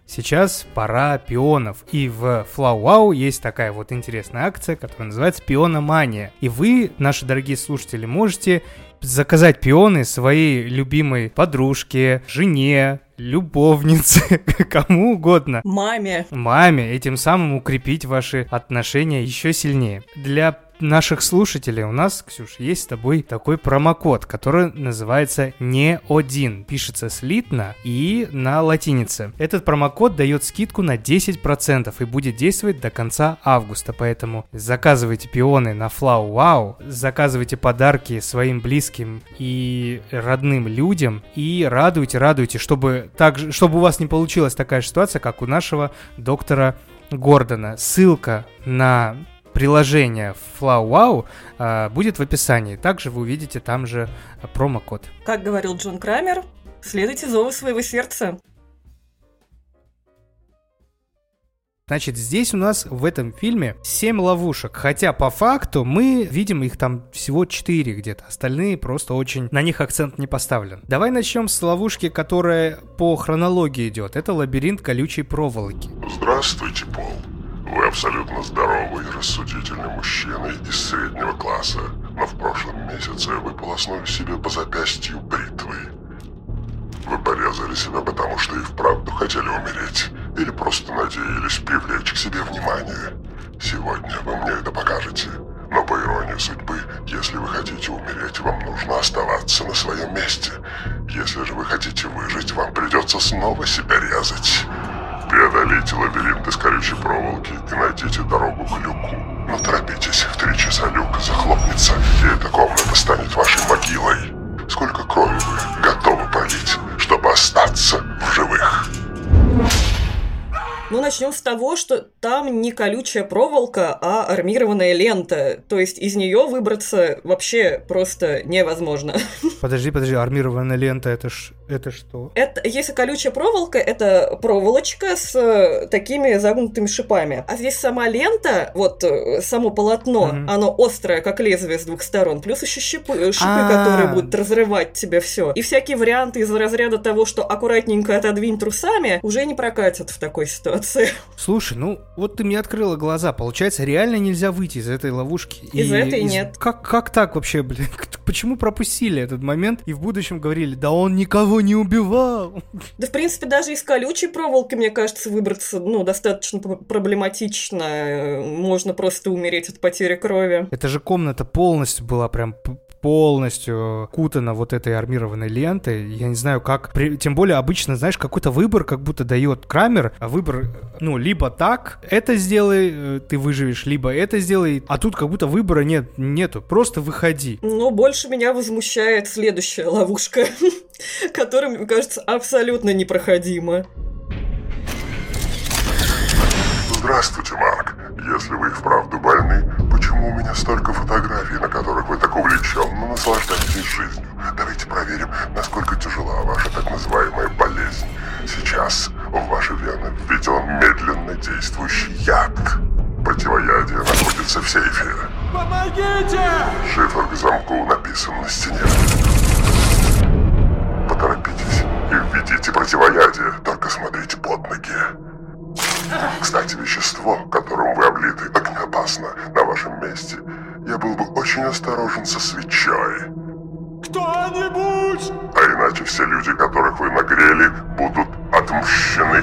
Сейчас пора пионов, и в FlowWow есть такая вот интересная акция, которая называется «Пиономания». И вы, наши дорогие слушатели, можете заказать пионы своей любимой подружке, жене, любовнице, кому угодно. Маме. Маме, и тем самым укрепить ваши отношения еще сильнее. Для наших слушателей у нас, Ксюш, есть с тобой такой промокод, который называется не один. Пишется слитно и на латинице. Этот промокод дает скидку на 10% и будет действовать до конца августа. Поэтому заказывайте пионы на Flow Wow, заказывайте подарки своим близким и родным людям и радуйте, радуйте, чтобы, так, чтобы у вас не получилась такая ситуация, как у нашего доктора Гордона. Ссылка на приложение FlowWow э, будет в описании. Также вы увидите там же промокод. Как говорил Джон Крамер, следуйте зову своего сердца. Значит, здесь у нас в этом фильме 7 ловушек, хотя по факту мы видим их там всего 4 где-то, остальные просто очень, на них акцент не поставлен. Давай начнем с ловушки, которая по хронологии идет. Это лабиринт колючей проволоки. Здравствуйте, Пол. Вы абсолютно здоровый рассудительный мужчина из среднего класса, но в прошлом месяце вы полоснули себе по запястью бритвы. Вы порезали себя потому, что и вправду хотели умереть, или просто надеялись привлечь к себе внимание. Сегодня вы мне это покажете. Но по иронии судьбы, если вы хотите умереть, вам нужно оставаться на своем месте. Если же вы хотите выжить, вам придется снова себя резать. Преодолейте лабиринт из колючей проволоки и найдите дорогу к люку. Но торопитесь, в три часа люк захлопнется, и эта комната станет вашей могилой. Сколько крови вы готовы пролить, чтобы остаться в живых? Ну, начнем с того, что там не колючая проволока, а армированная лента. То есть из нее выбраться вообще просто невозможно. Подожди, подожди, армированная лента это ж это что? Это, если колючая проволока, это проволочка с э, такими загнутыми шипами. А здесь сама лента, вот э, само полотно, угу. оно острое, как лезвие с двух сторон. Плюс еще шипы, э, шипы А-а-а. которые будут разрывать тебе все. И всякие варианты из разряда того, что аккуратненько отодвинь трусами, уже не прокатят в такой ситуации. Слушай, ну вот ты мне открыла глаза. Получается, реально нельзя выйти из этой ловушки. Из и, этой из... нет. Как, как так вообще, блин? Почему пропустили этот момент и в будущем говорили, да он никого не убивал. Да, в принципе, даже из колючей проволоки, мне кажется, выбраться, ну, достаточно проблематично. Можно просто умереть от потери крови. Это же комната полностью была прям полностью кутана вот этой армированной лентой. Я не знаю, как... При... Тем более обычно, знаешь, какой-то выбор как будто дает Крамер, а выбор, ну, либо так, это сделай, э, ты выживешь, либо это сделай, а тут как будто выбора нет, нету, просто выходи. Но больше меня возмущает следующая ловушка, которая, мне кажется, абсолютно непроходима. Здравствуйте, Марк. Если вы и вправду больны, почему у меня столько фотографий, на которых вы так увлеченно наслаждаетесь жизнью? Давайте проверим, насколько тяжела ваша так называемая болезнь. Сейчас в ваши вены введен медленно действующий яд. Противоядие находится в сейфе. Помогите! Шифр к замку написан на стене. Поторопитесь и введите противоядие, только смотрите под ноги. Кстати, вещество, которым вы облиты, огнеопасно. На вашем месте я был бы очень осторожен со свечой. Кто-нибудь! А иначе все люди, которых вы нагрели, будут отмщены.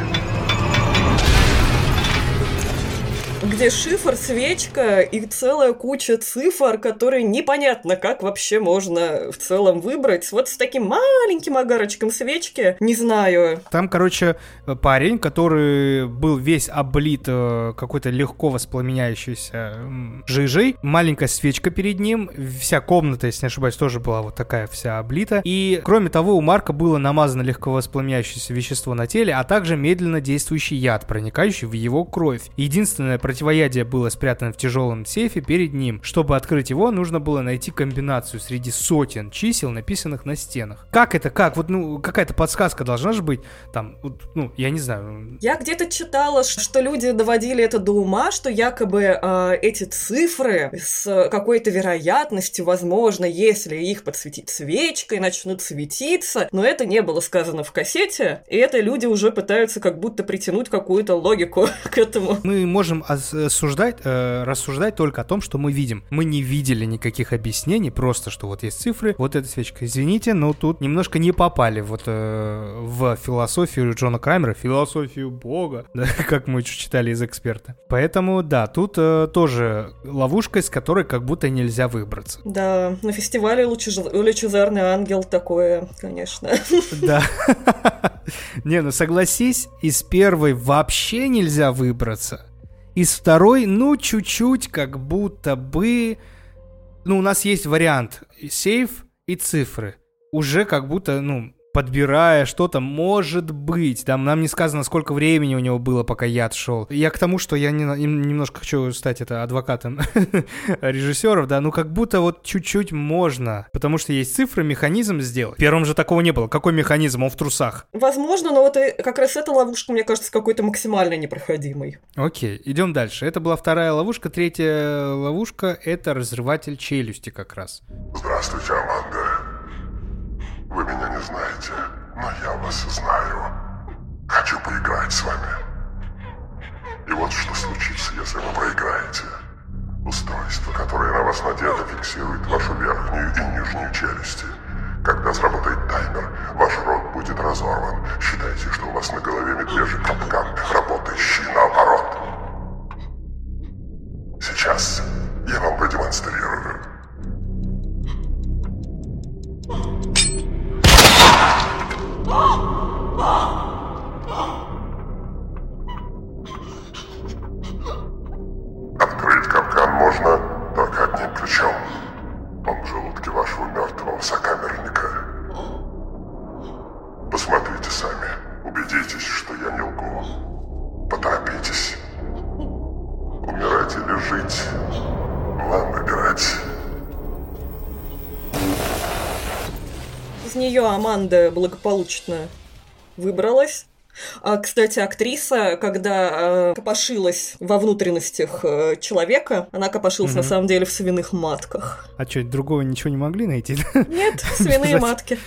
Где шифр, свечка и целая куча цифр, которые непонятно, как вообще можно в целом выбрать. Вот с таким маленьким огарочком свечки, не знаю. Там, короче, парень, который был весь облит э, какой-то легко воспламеняющейся жижей, маленькая свечка перед ним, вся комната, если не ошибаюсь, тоже была вот такая вся облита. И, кроме того, у Марка было намазано легко воспламеняющееся вещество на теле, а также медленно действующий яд, проникающий в его кровь. Единственное противоядие было спрятано в тяжелом сейфе перед ним. Чтобы открыть его, нужно было найти комбинацию среди сотен чисел, написанных на стенах. Как это, как? Вот, ну, какая-то подсказка должна же быть. Там, ну, я не знаю. Я где-то читала, что люди доводили это до ума, что якобы э, эти цифры с какой-то вероятностью, возможно, если их подсветить свечкой, начнут светиться. Но это не было сказано в кассете, и это люди уже пытаются как будто притянуть какую-то логику к этому. Мы можем рассуждать, э, рассуждать только о том, что мы видим. Мы не видели никаких объяснений, просто что вот есть цифры, вот эта свечка. Извините, но тут немножко не попали вот э, в философию Джона Крамера, философию Бога, да, как мы читали из эксперта. Поэтому, да, тут э, тоже ловушка, из которой как будто нельзя выбраться. Да, на фестивале Лучезарный ангел такое, конечно. Да. Не, ну согласись, из первой вообще нельзя выбраться. Из второй, ну, чуть-чуть, как будто бы... Ну, у нас есть вариант сейф и цифры. Уже как будто, ну, подбирая что-то, может быть. Там нам не сказано, сколько времени у него было, пока яд шел. Я к тому, что я не, немножко хочу стать это адвокатом режиссеров, да, ну как будто вот чуть-чуть можно, потому что есть цифры, механизм сделать. В первом же такого не было. Какой механизм? Он в трусах. Возможно, но вот как раз эта ловушка, мне кажется, какой-то максимально непроходимой. Окей, идем дальше. Это была вторая ловушка. Третья ловушка — это разрыватель челюсти как раз. Здравствуйте, Аманда. Вы меня не знаете, но я вас знаю. Хочу поиграть с вами. И вот что случится, если вы проиграете. Устройство, которое на вас надето, фиксирует вашу верхнюю и нижнюю челюсти. Когда сработает таймер, ваш рот будет разорван. Считайте, что у вас на голове медвежий капкан, работающий наоборот. Сейчас я вам продемонстрирую. Аманда благополучно выбралась. А, кстати, актриса, когда э, копошилась во внутренностях э, человека, она копошилась угу. на самом деле в свиных матках. А что, другого ничего не могли найти? Нет, свиные матки.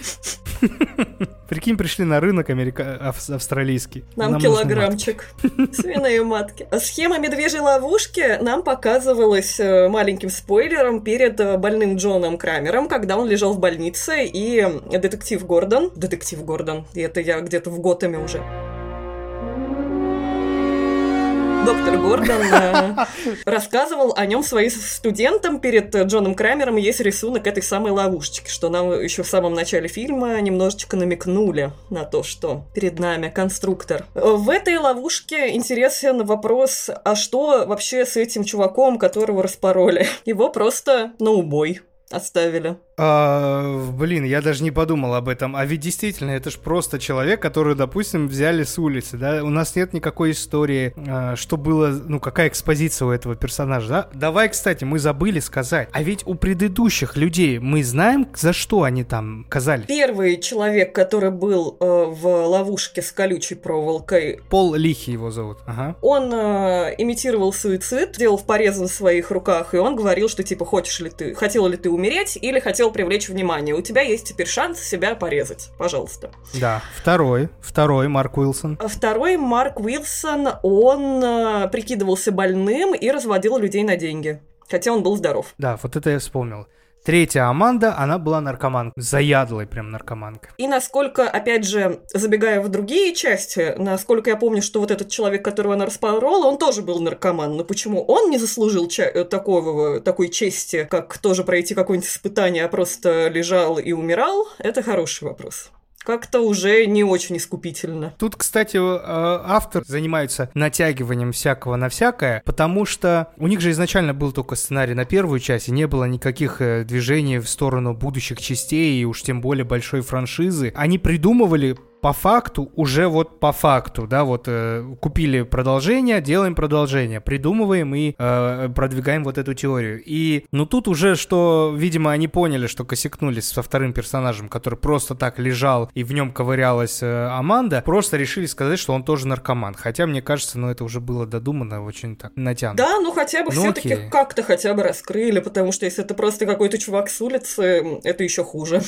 Прикинь, пришли на рынок америка... австралийский. Нам, нам килограммчик. Свиные матки. А схема медвежьей ловушки нам показывалась э, маленьким спойлером перед э, больным Джоном Крамером, когда он лежал в больнице, и детектив Гордон... Детектив Гордон. И это я где-то в Готэме уже. Доктор Гордон э, рассказывал о нем своим студентам перед Джоном Крамером. Есть рисунок этой самой ловушечки, что нам еще в самом начале фильма немножечко намекнули на то, что перед нами конструктор. В этой ловушке интересен вопрос, а что вообще с этим чуваком, которого распороли? Его просто на убой оставили. А, блин, я даже не подумал об этом. А ведь действительно, это же просто человек, который, допустим, взяли с улицы, да? У нас нет никакой истории, а, что было, ну, какая экспозиция у этого персонажа, да? Давай, кстати, мы забыли сказать. А ведь у предыдущих людей мы знаем, за что они там казались. Первый человек, который был э, в ловушке с колючей проволокой. Пол Лихи его зовут. Ага. Он э, имитировал суицид, делал в порезы на своих руках, и он говорил, что типа, хочешь ли ты, хотел ли ты умереть или хотел хотел привлечь внимание. У тебя есть теперь шанс себя порезать. Пожалуйста. Да. Второй. Второй Марк Уилсон. А второй Марк Уилсон, он э, прикидывался больным и разводил людей на деньги. Хотя он был здоров. Да, вот это я вспомнил. Третья Аманда, она была наркоманкой, заядлой прям наркоманкой. И насколько, опять же, забегая в другие части, насколько я помню, что вот этот человек, которого она распорола, он тоже был наркоман. Но почему он не заслужил ча- э, такого, такой чести, как тоже пройти какое-нибудь испытание, а просто лежал и умирал, это хороший вопрос как-то уже не очень искупительно. Тут, кстати, э, автор занимается натягиванием всякого на всякое, потому что у них же изначально был только сценарий на первую часть, и не было никаких э, движений в сторону будущих частей, и уж тем более большой франшизы. Они придумывали по факту, уже вот по факту, да, вот э, купили продолжение, делаем продолжение, придумываем и э, продвигаем вот эту теорию. И, ну, тут уже, что, видимо, они поняли, что косякнулись со вторым персонажем, который просто так лежал и в нем ковырялась э, Аманда, просто решили сказать, что он тоже наркоман. Хотя, мне кажется, ну, это уже было додумано очень так натянуто. Да, ну, хотя бы ну, все-таки как-то хотя бы раскрыли, потому что если это просто какой-то чувак с улицы, это еще хуже.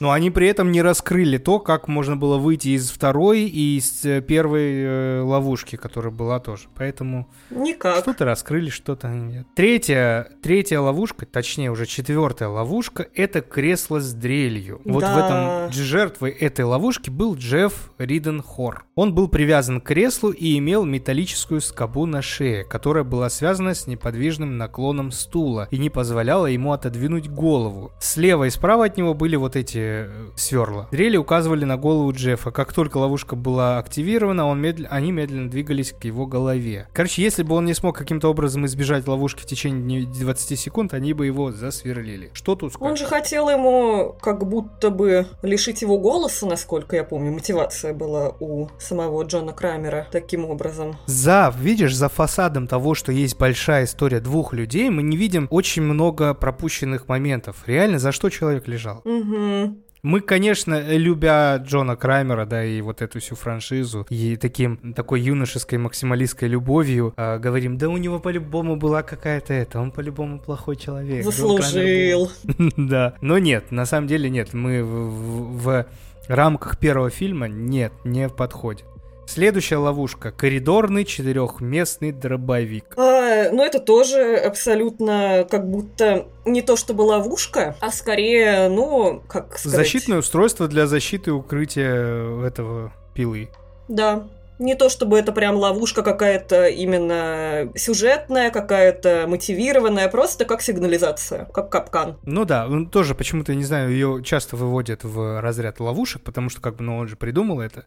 Но они при этом не раскрыли то, как можно было выйти из второй и из э, первой э, ловушки, которая была тоже. Поэтому Никак. что-то раскрыли, что-то нет. Третья, третья ловушка, точнее уже четвертая ловушка, это кресло с дрелью. Вот да. в этом жертвой этой ловушки был Джефф Риден Хор. Он был привязан к креслу и имел металлическую скобу на шее, которая была связана с неподвижным наклоном стула и не позволяла ему отодвинуть голову. Слева и справа от него были вот эти э, сверла. Дрели указывали на голову Джеффа. Как только ловушка была активирована, он медл... они медленно двигались к его голове. Короче, если бы он не смог каким-то образом избежать ловушки в течение 20 секунд, они бы его засверлили. Что тут сказать? Он же хотел ему как будто бы лишить его голоса, насколько я помню. Мотивация была у самого Джона Крамера таким образом. За, видишь, за фасадом того, что есть большая история двух людей, мы не видим очень много пропущенных моментов. Реально, за что человек лежал? Угу. Мы, конечно, любя Джона Краймера, да, и вот эту всю франшизу, и таким, такой юношеской максималистской любовью э, говорим, да у него по-любому была какая-то это, он по-любому плохой человек. Заслужил. Да, но нет, на самом деле нет, мы в рамках первого фильма нет, не подходит. Следующая ловушка. Коридорный четырехместный дробовик. А, ну, это тоже абсолютно как будто не то чтобы ловушка, а скорее, ну, как сказать... Защитное устройство для защиты укрытия этого пилы. Да, не то чтобы это прям ловушка какая-то именно сюжетная, какая-то мотивированная, просто как сигнализация, как капкан. Ну да, он тоже почему-то, не знаю, ее часто выводят в разряд ловушек, потому что как бы, ну он же придумал это.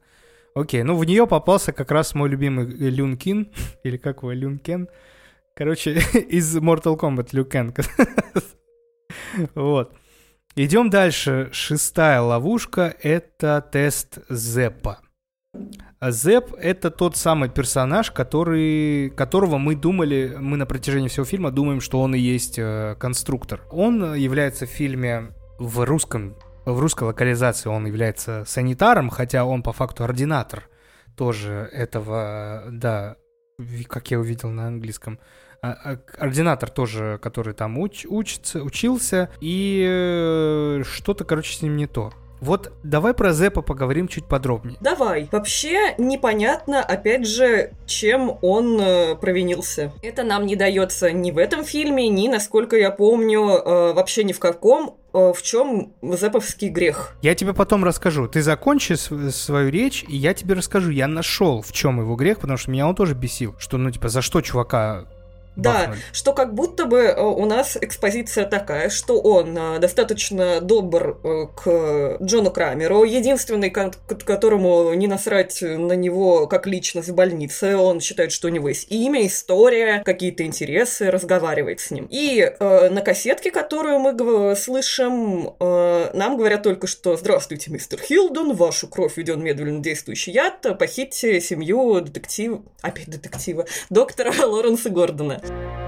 Окей, ну в нее попался как раз мой любимый Люн Кин, или как его, Люн Кен. Короче, из Mortal Kombat Люкен. вот. Идем дальше. Шестая ловушка — это тест Зеппа. Зеп — это тот самый персонаж, который, которого мы думали, мы на протяжении всего фильма думаем, что он и есть э, конструктор. Он является в фильме в русском в русской локализации он является санитаром, хотя он по факту ординатор тоже этого, да, как я увидел на английском. А, а, ординатор тоже, который там уч, учится, учился, и э, что-то, короче, с ним не то. Вот давай про Зепа поговорим чуть подробнее. Давай. Вообще непонятно, опять же, чем он э, провинился. Это нам не дается ни в этом фильме, ни, насколько я помню, э, вообще ни в каком. Э, в чем зэповский грех. Я тебе потом расскажу. Ты закончи свою речь, и я тебе расскажу. Я нашел, в чем его грех, потому что меня он тоже бесил. Что, ну, типа, за что чувака да, что как будто бы э, у нас экспозиция такая, что он э, достаточно добр э, к Джону Крамеру, единственный, которому не насрать на него как личность в больнице, он считает, что у него есть имя, история, какие-то интересы, разговаривает с ним. И э, на кассетке, которую мы слышим, э, нам говорят только, что «Здравствуйте, мистер Хилдон, вашу кровь ведет медленно действующий яд, похитьте семью детектива...» Опять детектива. Доктора Лоренса Гордона. you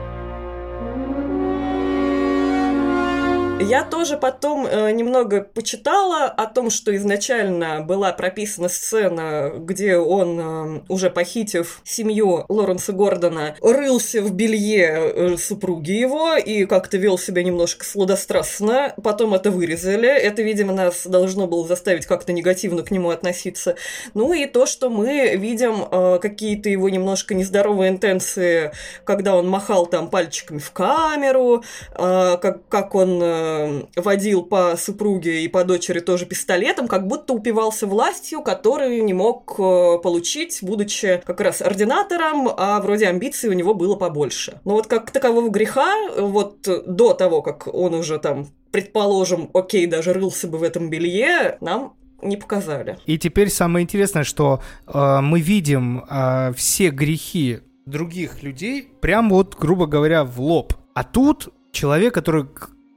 Я тоже потом э, немного почитала о том, что изначально была прописана сцена, где он, э, уже похитив семью Лоренса Гордона, рылся в белье э, супруги его и как-то вел себя немножко сладострастно. Потом это вырезали. Это, видимо, нас должно было заставить как-то негативно к нему относиться. Ну и то, что мы видим э, какие-то его немножко нездоровые интенции, когда он махал там пальчиками в камеру, э, как, как он э, Э, водил по супруге и по дочери тоже пистолетом, как будто упивался властью, которую не мог э, получить, будучи как раз ординатором, а вроде амбиций у него было побольше. Но вот как такового греха, вот до того, как он уже там предположим, окей, даже рылся бы в этом белье, нам не показали. И теперь самое интересное, что э, мы видим э, все грехи других людей прям вот, грубо говоря, в лоб. А тут человек, который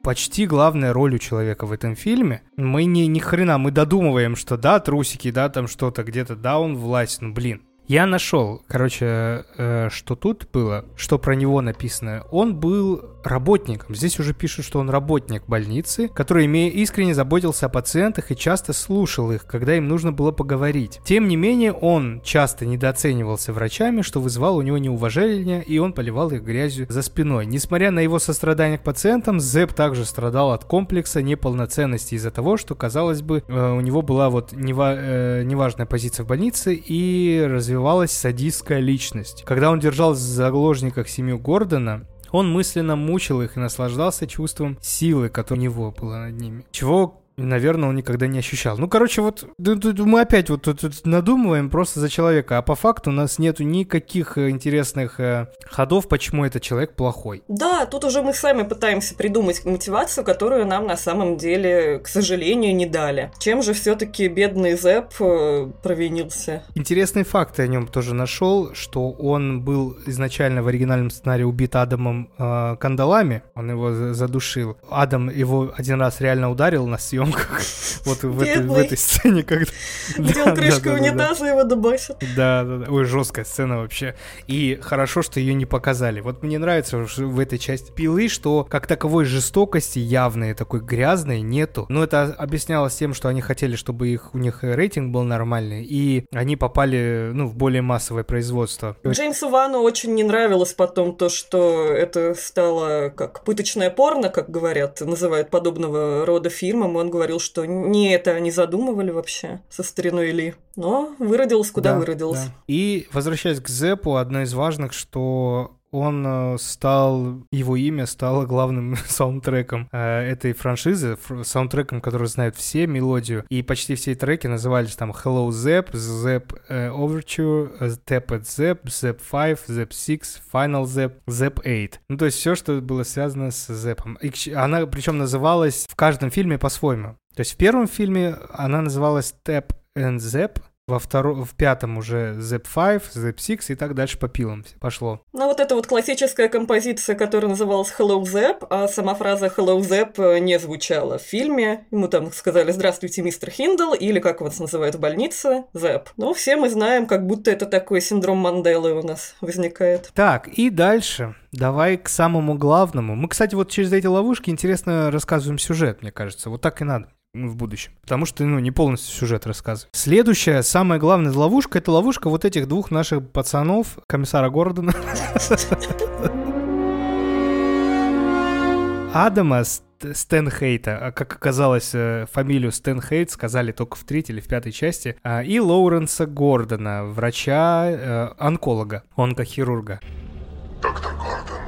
почти главная роль у человека в этом фильме. Мы не ни хрена, мы додумываем, что да, трусики, да, там что-то где-то, да, он власть, ну блин. Я нашел, короче, э, что тут было, что про него написано. Он был работником. Здесь уже пишут, что он работник больницы, который имея искренне заботился о пациентах и часто слушал их, когда им нужно было поговорить. Тем не менее, он часто недооценивался врачами, что вызывало у него неуважение, и он поливал их грязью за спиной. Несмотря на его сострадание к пациентам, Зэп также страдал от комплекса неполноценности из-за того, что, казалось бы, э, у него была вот нева- э, неважная позиция в больнице и развивалась садистская личность. Когда он держал в заложниках семью Гордона, он мысленно мучил их и наслаждался чувством силы, которая у него была над ними. Чего наверное, он никогда не ощущал. Ну, короче, вот мы опять вот тут, надумываем просто за человека, а по факту у нас нету никаких э, интересных э, ходов, почему этот человек плохой. Да, тут уже мы сами пытаемся придумать мотивацию, которую нам на самом деле, к сожалению, не дали. Чем же все-таки бедный Зэп э, провинился? Интересные факты о нем тоже нашел, что он был изначально в оригинальном сценарии убит Адамом э, кандалами, он его задушил. Адам его один раз реально ударил на съем съемках. Вот в этой, в этой сцене, когда... Где он крышкой унитаза его дубасит. Да, да, да. Ой, жесткая сцена вообще. И хорошо, что ее не показали. Вот мне нравится в этой части пилы, что как таковой жестокости явной, такой грязной нету. Но это объяснялось тем, что они хотели, чтобы их, у них рейтинг был нормальный, и они попали, ну, в более массовое производство. Джеймсу Вану очень не нравилось потом то, что это стало как пыточное порно, как говорят, называют подобного рода фильмом. Он говорил, что не это они задумывали вообще со стариной Ли. Но выродилось, куда да, выродилось. Да. И возвращаясь к Зепу, одно из важных, что он э, стал, его имя стало главным саундтреком э, этой франшизы, саундтреком, который знают все мелодию, и почти все треки назывались там Hello Zep, Zep э, Overture, Tapped Zep, Zep 5, Zep 6, Final Zep, Zep 8. Ну, то есть все, что было связано с Зепом. она причем называлась в каждом фильме по-своему. То есть в первом фильме она называлась Tap and Zep, во втором, в пятом уже Zep 5, Zep 6 и так дальше по пилам пошло. Ну вот это вот классическая композиция, которая называлась Hello Zep, а сама фраза Hello Zep не звучала в фильме. Ему там сказали «Здравствуйте, мистер Хиндл» или, как вас называют в больнице, Zep. Ну, все мы знаем, как будто это такой синдром Манделы у нас возникает. Так, и дальше. Давай к самому главному. Мы, кстати, вот через эти ловушки интересно рассказываем сюжет, мне кажется. Вот так и надо в будущем. Потому что, ну, не полностью сюжет рассказываю. Следующая, самая главная ловушка, это ловушка вот этих двух наших пацанов, комиссара Гордона. Адама Стэн Хейта, а как оказалось, э, фамилию Стэн Хейт сказали только в третьей или в пятой части, а, и Лоуренса Гордона, врача-онколога, э, онкохирурга. Доктор Гордон,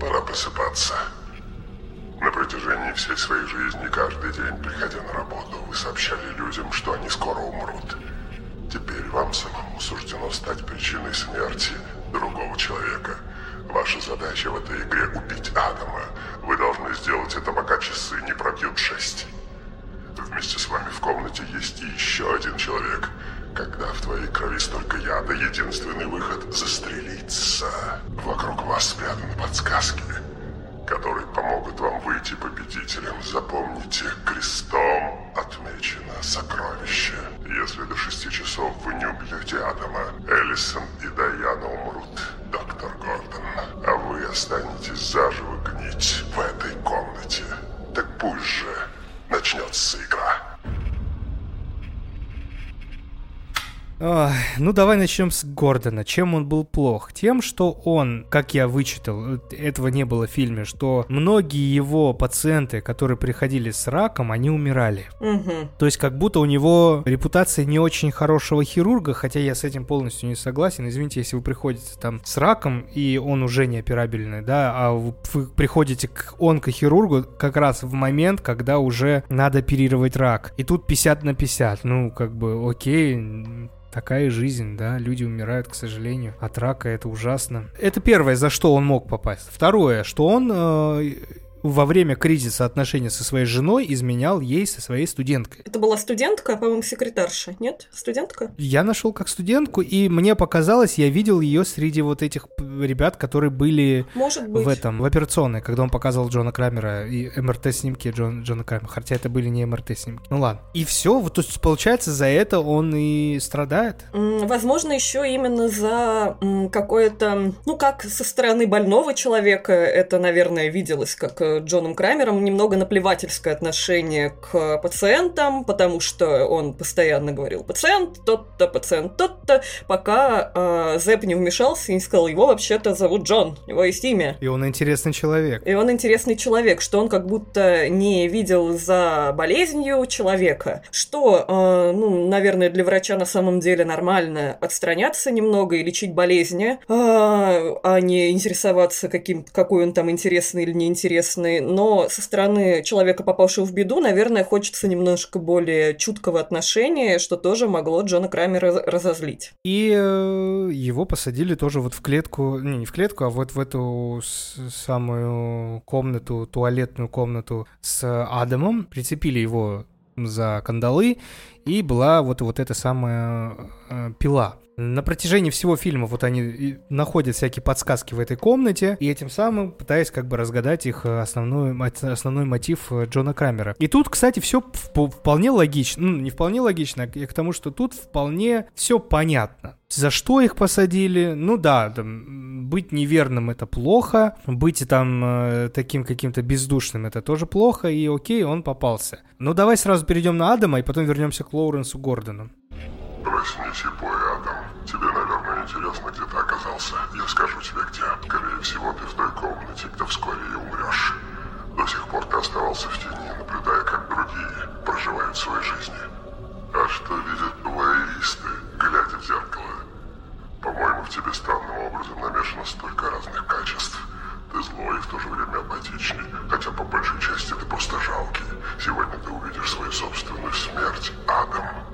пора просыпаться. На протяжении всей своей жизни, каждый день, приходя на работу, вы сообщали людям, что они скоро умрут. Теперь вам самому суждено стать причиной смерти другого человека. Ваша задача в этой игре убить Адама. Вы должны сделать это, пока часы не пробьют шесть. Вместе с вами в комнате есть еще один человек. Когда в твоей крови столько яда, единственный выход — застрелиться. Вокруг вас спрятаны подсказки, которые помогут вам выйти победителем. Запомните, крестом отмечено сокровище. Если до шести часов вы не убьете Адама, Эллисон и Даяна умрут, доктор Гордон. А вы останетесь заживо гнить в этой комнате. Так пусть же начнется игра. Ой, ну давай начнем с Гордона. Чем он был плох? Тем, что он, как я вычитал, этого не было в фильме, что многие его пациенты, которые приходили с раком, они умирали. Угу. То есть как будто у него репутация не очень хорошего хирурга, хотя я с этим полностью не согласен. Извините, если вы приходите там с раком, и он уже не операбельный, да, а вы вы приходите к онкохирургу как раз в момент, когда уже надо оперировать рак. И тут 50 на 50. Ну, как бы, окей, Такая жизнь, да, люди умирают, к сожалению, от рака, это ужасно. Это первое, за что он мог попасть. Второе, что он э, во время кризиса отношений со своей женой изменял ей со своей студенткой. Это была студентка, по-моему, секретарша, нет? Студентка? Я нашел как студентку, и мне показалось, я видел ее среди вот этих ребят, которые были Может быть. в этом, в операционной, когда он показывал Джона Крамера и МРТ-снимки Джон, Джона Крамера, хотя это были не МРТ-снимки. Ну ладно. И все, вот то есть получается за это он и страдает. Возможно, еще именно за какое-то, ну, как со стороны больного человека, это, наверное, виделось, как э, Джоном Крамером, немного наплевательское отношение к пациентам, потому что он постоянно говорил «пациент, тот-то, пациент, тот-то», пока э, Зэп не вмешался и не сказал «его вообще-то зовут Джон, у него есть имя». И он интересный человек. И он интересный человек, что он как будто не видел за болезнью человека, что, э, ну, наверное, для врача на самом деле нормально отстраняться немного и лечить болезни, а, а не интересоваться, каким, какой он там интересный или неинтересный. Но со стороны человека, попавшего в беду, наверное, хочется немножко более чуткого отношения, что тоже могло Джона Крамера разозлить. И э, его посадили тоже вот в клетку, не, не в клетку, а вот в эту самую комнату, туалетную комнату с Адамом, прицепили его за кандалы, и была вот, вот эта самая э, пила. На протяжении всего фильма вот они находят всякие подсказки в этой комнате, и этим самым пытаясь как бы разгадать их э, основной, основной мотив э, Джона Крамера. И тут, кстати, все вполне логично. Ну, не вполне логично, а к тому, что тут вполне все понятно. За что их посадили? Ну да, там, быть неверным это плохо, быть там э, таким каким-то бездушным это тоже плохо, и окей, он попался. Ну давай сразу перейдем на Адама, и потом вернемся к Лоуренсу Гордону. Проснись и Адам. Тебе, наверное, интересно, где ты оказался. Я скажу тебе, где. Скорее всего, ты в той комнате, где вскоре и умрешь. До сих пор ты оставался в тени, наблюдая, как другие проживают свои жизни. А что видят дуаеристы, глядя в зеркало? По-моему, в тебе странным образом намешано столько разных качеств. Ты злой и в то же время апатичный, хотя по большей части ты просто жалкий. Сегодня ты увидишь свою собственную смерть, Адам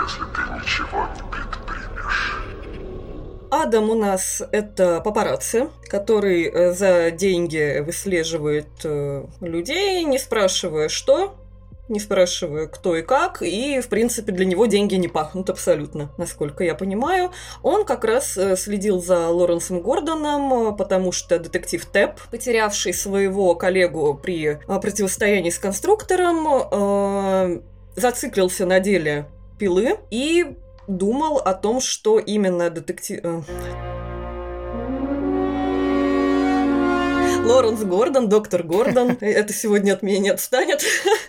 если ты ничего не предпримешь. Адам у нас это папарацци, который э, за деньги выслеживает э, людей, не спрашивая что, не спрашивая кто и как, и, в принципе, для него деньги не пахнут абсолютно, насколько я понимаю. Он как раз э, следил за Лоренсом Гордоном, потому что детектив Тэп, потерявший своего коллегу при противостоянии с конструктором, зациклился на деле пилы и думал о том, что именно детектив... э, Лоренс Гордон, доктор Гордон, это сегодня от меня не отстанет,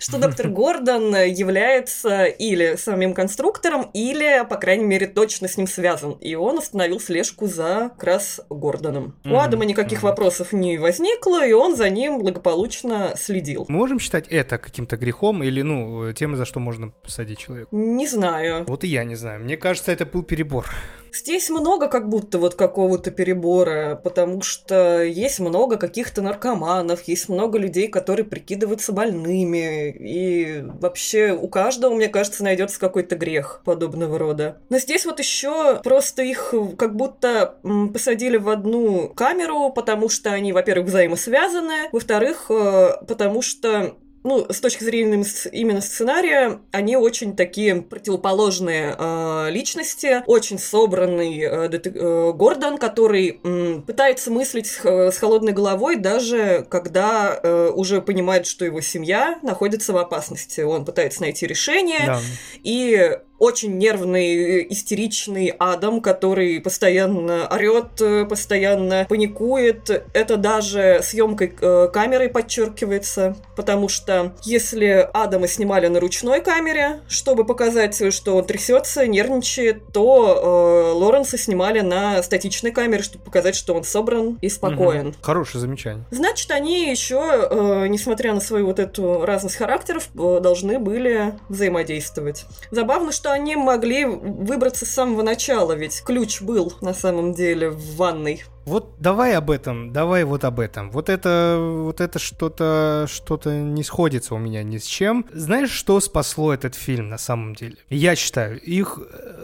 что доктор Гордон является или самим конструктором, или, по крайней мере, точно с ним связан. И он установил слежку за как раз Гордоном. У Адама никаких вопросов не возникло, и он за ним благополучно следил. Мы можем считать это каким-то грехом или, ну, тем, за что можно посадить человека? Не знаю. Вот и я не знаю. Мне кажется, это был перебор. Здесь много как будто вот какого-то перебора, потому что есть много каких-то наркоманов, есть много людей, которые прикидываются больными, и вообще у каждого, мне кажется, найдется какой-то грех подобного рода. Но здесь вот еще просто их как будто посадили в одну камеру, потому что они, во-первых, взаимосвязаны, во-вторых, э, потому что ну, с точки зрения именно сценария, они очень такие противоположные э, личности. Очень собранный э, э, Гордон, который э, пытается мыслить э, с холодной головой, даже когда э, уже понимает, что его семья находится в опасности. Он пытается найти решение. Да. И очень нервный, э, истеричный Адам, который постоянно орет, э, постоянно паникует. Это даже съемкой э, камерой подчеркивается, потому что если Адама снимали на ручной камере, чтобы показать, что он трясется, нервничает, то э, Лоренса снимали на статичной камере, чтобы показать, что он собран и спокоен. Угу. Хорошее замечание. Значит, они еще, э, несмотря на свою вот эту разность характеров, э, должны были взаимодействовать. Забавно, что что они могли выбраться с самого начала, ведь ключ был на самом деле в ванной. Вот давай об этом, давай вот об этом. Вот это, вот это что-то, что-то не сходится у меня ни с чем. Знаешь, что спасло этот фильм на самом деле? Я считаю, их,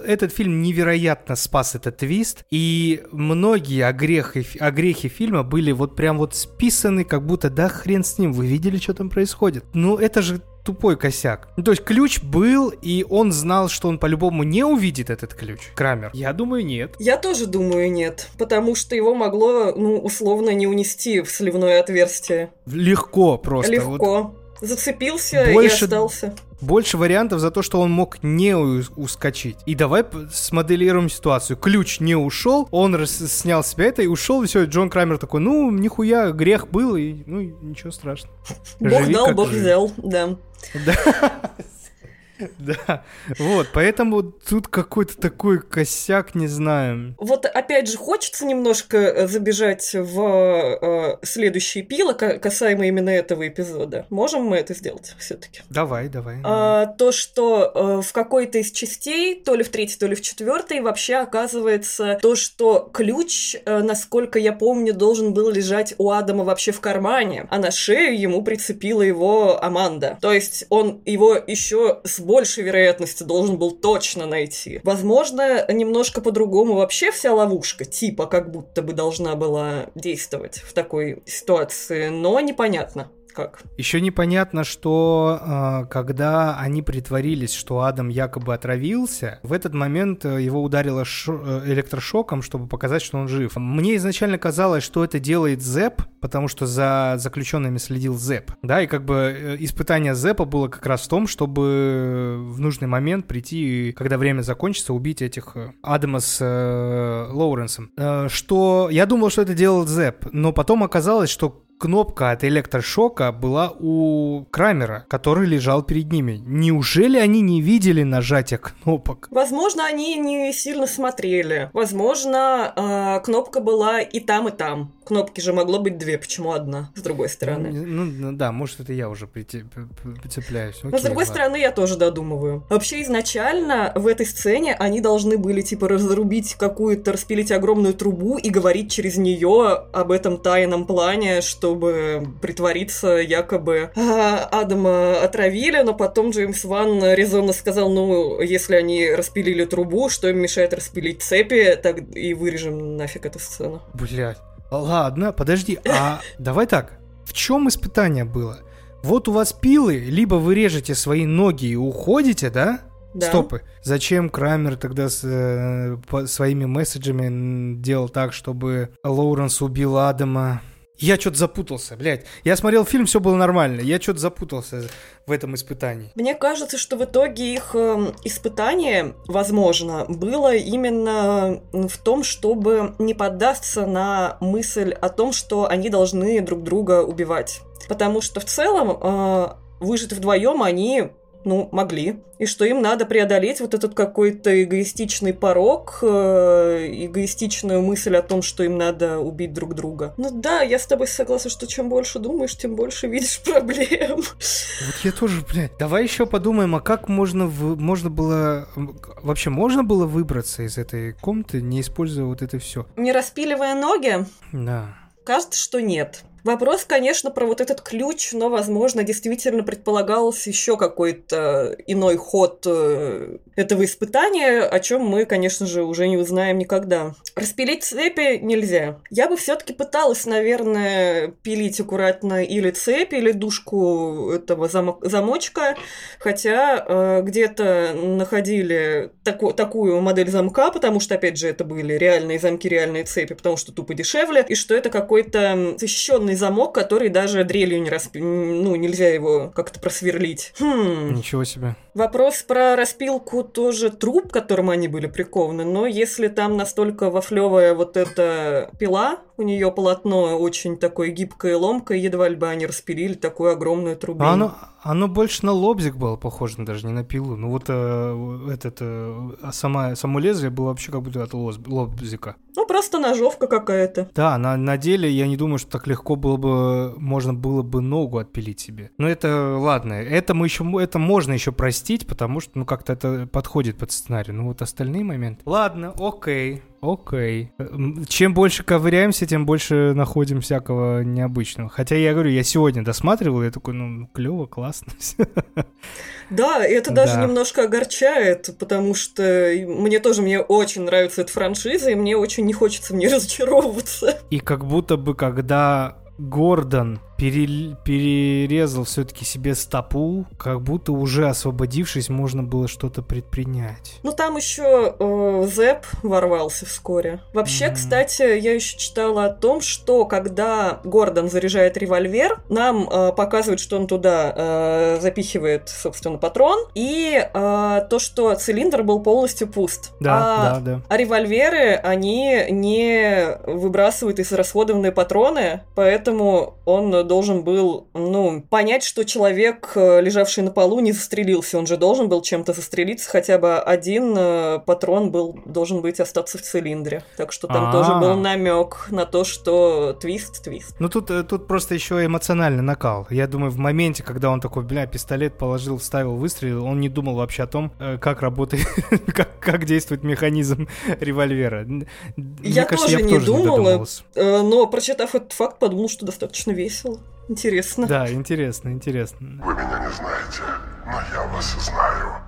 этот фильм невероятно спас этот твист, и многие огрехи, огрехи фильма были вот прям вот списаны, как будто да хрен с ним, вы видели, что там происходит? Ну это же тупой косяк. Ну, то есть ключ был, и он знал, что он по-любому не увидит этот ключ. Крамер. Я думаю, нет. Я тоже думаю, нет. Потому что его могло, ну, условно, не унести в сливное отверстие. Легко просто. Легко. Вот. Зацепился Больше... и остался больше вариантов за то, что он мог не ускочить. И давай смоделируем ситуацию. Ключ не ушел, он снял себя это и ушел, и все, Джон Крамер такой, ну, нихуя, грех был, и ну, ничего страшного. Бог Живи, дал, Бог взял, да. Да. Да, вот, поэтому тут какой-то такой косяк, не знаю. Вот опять же, хочется немножко э, забежать в э, следующие пилы, касаемо именно этого эпизода. Можем мы это сделать все-таки? Давай, давай. А, то, что э, в какой-то из частей, то ли в третьей, то ли в четвертой, вообще оказывается то, что ключ, э, насколько я помню, должен был лежать у Адама вообще в кармане, а на шею ему прицепила его Аманда. То есть он его еще с большей вероятностью должен был точно найти. Возможно, немножко по-другому вообще вся ловушка, типа как будто бы должна была действовать в такой ситуации, но непонятно как? Еще непонятно, что э, когда они притворились, что Адам якобы отравился, в этот момент э, его ударило э, электрошоком, чтобы показать, что он жив. Мне изначально казалось, что это делает Зэп, потому что за заключенными следил Зэп. Да, и как бы испытание Зэпа было как раз в том, чтобы в нужный момент прийти, и, когда время закончится, убить этих Адама с э, Лоуренсом. Э, что я думал, что это делал Зэп, но потом оказалось, что кнопка от электрошока была у Крамера, который лежал перед ними. Неужели они не видели нажатия кнопок? Возможно, они не сильно смотрели. Возможно, э, кнопка была и там, и там. Кнопки же могло быть две, почему одна, с другой стороны? Ну, ну да, может, это я уже прицепляюсь. Окей, Но с другой ладно. стороны, я тоже додумываю. Вообще, изначально в этой сцене они должны были, типа, разрубить какую-то, распилить огромную трубу и говорить через нее об этом тайном плане, что чтобы притвориться, якобы а, Адама отравили, но потом Джеймс Ван резонно сказал, ну, если они распилили трубу, что им мешает распилить цепи, так и вырежем нафиг эту сцену. Блять. Ладно, подожди, а давай так, в чем испытание было? Вот у вас пилы, либо вы режете свои ноги и уходите, да? Да. Стопы. Зачем Крамер тогда с, э, по, своими месседжами делал так, чтобы Лоуренс убил Адама? Я что-то запутался, блядь. Я смотрел фильм, все было нормально. Я что-то запутался в этом испытании. Мне кажется, что в итоге их э, испытание, возможно, было именно в том, чтобы не поддаться на мысль о том, что они должны друг друга убивать. Потому что в целом э, выжить вдвоем они Ну, могли. И что им надо преодолеть вот этот какой-то эгоистичный порог, э, эгоистичную мысль о том, что им надо убить друг друга. Ну да, я с тобой согласна, что чем больше думаешь, тем больше видишь проблем. Вот я тоже, блядь. Давай еще подумаем, а как можно, в... можно было... Вообще, можно было выбраться из этой комнаты, не используя вот это все? Не распиливая ноги? Да. Кажется, что нет. Вопрос, конечно, про вот этот ключ, но, возможно, действительно предполагался еще какой-то иной ход э, этого испытания, о чем мы, конечно же, уже не узнаем никогда. Распилить цепи нельзя. Я бы все-таки пыталась, наверное, пилить аккуратно или цепь, или дужку этого зам- замочка, хотя э, где-то находили таку- такую модель замка, потому что, опять же, это были реальные замки, реальные цепи, потому что тупо дешевле, и что это какой-то защищенный замок, который даже дрелью не расп... ну, нельзя его как-то просверлить. Хм. Ничего себе. Вопрос про распилку тоже труб, к которым они были прикованы, но если там настолько вафлевая вот эта пила, у нее полотно очень такое гибкое и ломкое, едва ли бы они распилили такую огромную трубу. А оно, оно больше на лобзик было похоже, даже не на пилу. Ну вот э, этот, э, а сама, само лезвие было вообще как будто от лобзика. Ну, просто ножовка какая-то. Да, на, на деле я не думаю, что так легко было бы, можно было бы ногу отпилить себе. Но это, ладно, это мы еще, это можно еще простить, потому что, ну, как-то это подходит под сценарий. Ну, вот остальные моменты. Ладно, окей. Окей. М, Чем больше ковыряемся, тем больше находим всякого необычного. Хотя я говорю, я сегодня досматривал, я такой, ну, клево, классно. Да, и это даже Да. немножко огорчает, потому что мне тоже, мне очень нравится эта франшиза, и мне очень не хочется в ней разочаровываться. И как будто бы, когда Гордон пере- перерезал все-таки себе стопу, как будто уже освободившись, можно было что-то предпринять. Ну, там еще э, Зэп ворвался вскоре. Вообще, Мгм. кстати, я еще читала о том, что когда Гордон заряжает револьвер, нам э, показывают, что он туда э, запихивает, собственно, патрон, и э, то, что цилиндр был полностью пуст. Да, А- да, да. А револьверы, они не выбрасывают израсходованные патроны, поэтому он должен был, ну, понять, что человек, э, лежавший на полу, не застрелился. Он же должен был чем-то застрелиться, хотя бы один э, патрон был, должен быть остаться в цилиндре. Так что там А. тоже был намек на то, что твист, твист. Ну тут, э, тут просто еще эмоциональный накал. Я думаю, в моменте, когда он такой, бля, пистолет положил, вставил, выстрелил, он не думал вообще о том, как работает, как, как действует механизм револьвера. Мне Я кажется, тоже я не тоже думала. Э, Но, прочитав этот факт, подумал, что достаточно весело. Интересно. Да, интересно, интересно. Вы меня не знаете, но я вас знаю.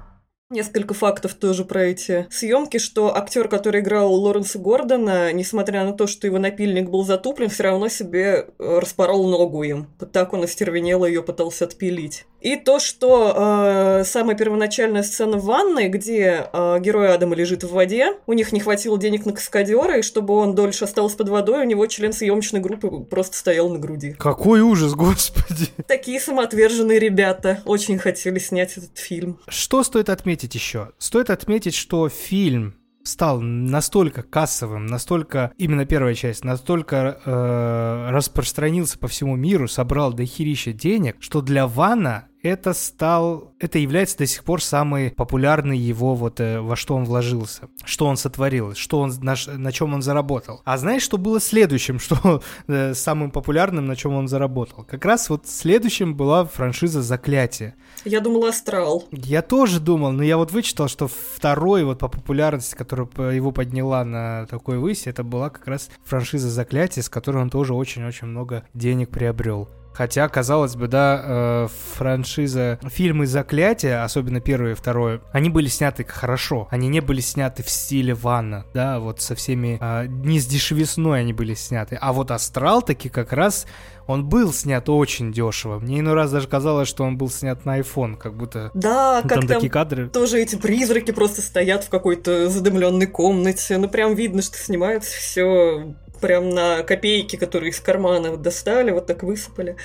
Несколько фактов тоже про эти съемки, что актер, который играл Лоренса Гордона, несмотря на то, что его напильник был затуплен, все равно себе э, распорол ногу им. Вот так он остервенело ее пытался отпилить. И то, что э, самая первоначальная сцена в ванной, где э, герой Адама лежит в воде, у них не хватило денег на каскадера, и чтобы он дольше остался под водой, у него член съемочной группы просто стоял на груди. Какой ужас, господи. Такие самоотверженные ребята очень хотели снять этот фильм. Что стоит отметить еще? Стоит отметить, что фильм стал настолько кассовым, настолько, именно первая часть, настолько э, распространился по всему миру, собрал дохерища денег, что для Вана это стал, это является до сих пор самый популярный его вот э, во что он вложился, что он сотворил, что он на, на чем он заработал. А знаешь, что было следующим, что э, самым популярным, на чем он заработал? Как раз вот следующим была франшиза Заклятие. Я думала, Астрал. Я тоже думал, но я вот вычитал, что второй вот по популярности, которая его подняла на такой высь, это была как раз франшиза Заклятие, с которой он тоже очень-очень много денег приобрел. Хотя, казалось бы, да, э, франшиза фильмы Заклятия, особенно первое и второе, они были сняты хорошо. Они не были сняты в стиле Ванна, да, вот со всеми... э, не с дешевизной они были сняты. А вот Астрал таки как раз он был снят очень дешево. Мне иной раз даже казалось, что он был снят на iPhone, как будто Да, ну, как там там такие кадры. тоже эти призраки просто стоят в какой-то задымленной комнате. Ну, прям видно, что снимается все прям на копейки, которые из кармана вот достали, вот так высыпали.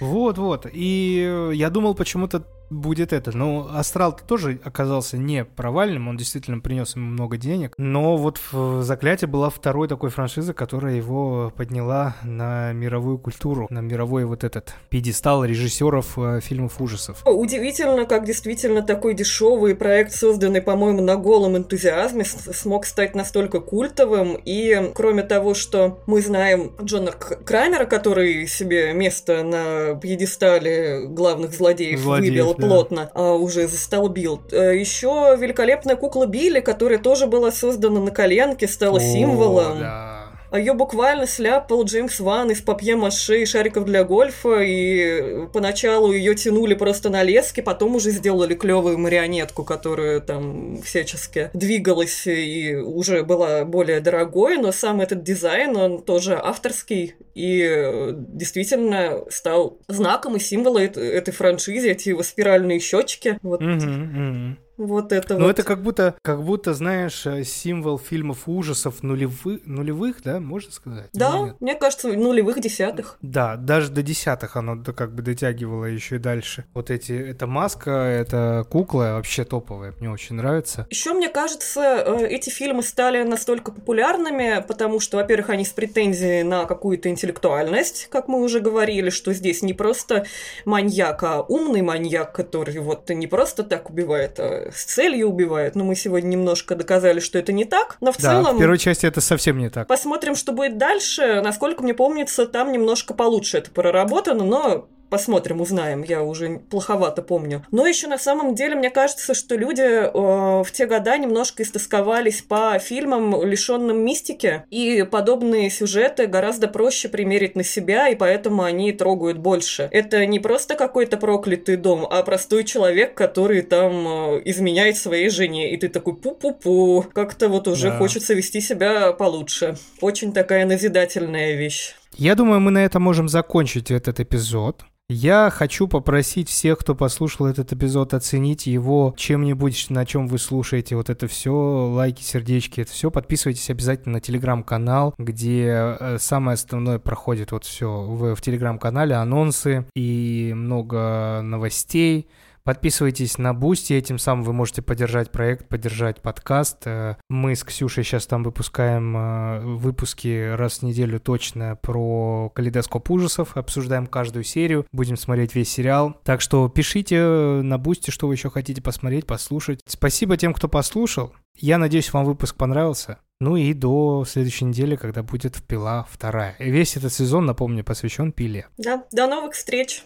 Вот-вот. И э, я думал почему-то будет это. Но Астрал тоже оказался не провальным, он действительно принес ему много денег. Но вот в Заклятие была второй такой франшизой, которая его подняла на мировую культуру, на мировой вот этот пьедестал режиссеров э, фильмов ужасов. Удивительно, как действительно такой дешевый проект, созданный, по-моему, на голом энтузиазме, смог стать настолько культовым. И кроме того, что мы знаем Джона Крамера, который себе место на пьедестале главных злодеев, Злодеев, выбил да. плотно, а уже застолбил. Э, Еще великолепная кукла Билли, которая тоже была создана на коленке, стала О, символом. да. А ее буквально сляпал Джеймс Ван из папье-маше и шариков для гольфа, и поначалу ее тянули просто на леске, потом уже сделали клевую марионетку, которая там всячески двигалась и уже была более дорогой, но сам этот дизайн, он тоже авторский и э, действительно стал знаком и символом эт- этой франшизы, эти его спиральные щечки. Вот, Мгм, мгм. Вот это Ну, вот. это как будто, как будто, знаешь, э, символ фильмов ужасов нулевых, нулевых, да, можно сказать? Да, нет? мне кажется, нулевых десятых. Да, даже до десятых оно как бы дотягивало еще и дальше. Вот эти, эта маска, эта кукла вообще топовая, мне очень нравится. Еще, мне кажется, э, эти фильмы стали настолько популярными, потому что, во-первых, они с претензией на какую-то интеллектуальность, как мы уже говорили, что здесь не просто маньяк, а умный маньяк, который вот не просто так убивает, а с целью убивает. Но мы сегодня немножко доказали, что это не так. Но в Да, целом... в первой части это совсем не так. Посмотрим, что будет дальше. Насколько мне помнится, там немножко получше это проработано, но Посмотрим, узнаем, я уже плоховато помню. Но еще на самом деле, мне кажется, что люди э, в те года немножко истосковались по фильмам, лишенным мистики, и подобные сюжеты гораздо проще примерить на себя, и поэтому они трогают больше. Это не просто какой-то проклятый дом, а простой человек, который там э, изменяет своей жене, и ты такой пу-пу-пу, как-то вот уже Да. хочется вести себя получше. Очень такая назидательная вещь. Я думаю, мы на этом можем закончить этот эпизод. Я хочу попросить всех, кто послушал этот эпизод, оценить его чем-нибудь, на чем вы слушаете вот это все, лайки, сердечки, это все. Подписывайтесь обязательно на телеграм-канал, где э, самое основное проходит вот все в, в телеграм-канале, анонсы и много новостей. Подписывайтесь на Boosty, этим самым вы можете поддержать проект, поддержать подкаст. Э, Мы с Ксюшей сейчас там выпускаем э, выпуски раз в неделю точно про калейдоскоп ужасов, обсуждаем каждую серию, будем смотреть весь сериал. Так что пишите на Boosty, что вы еще хотите посмотреть, послушать. Спасибо тем, кто послушал. Я надеюсь, вам выпуск понравился. Ну и до следующей недели, когда будет «Пила вторая». Весь этот сезон, напомню, посвящен пиле. Да, до новых встреч!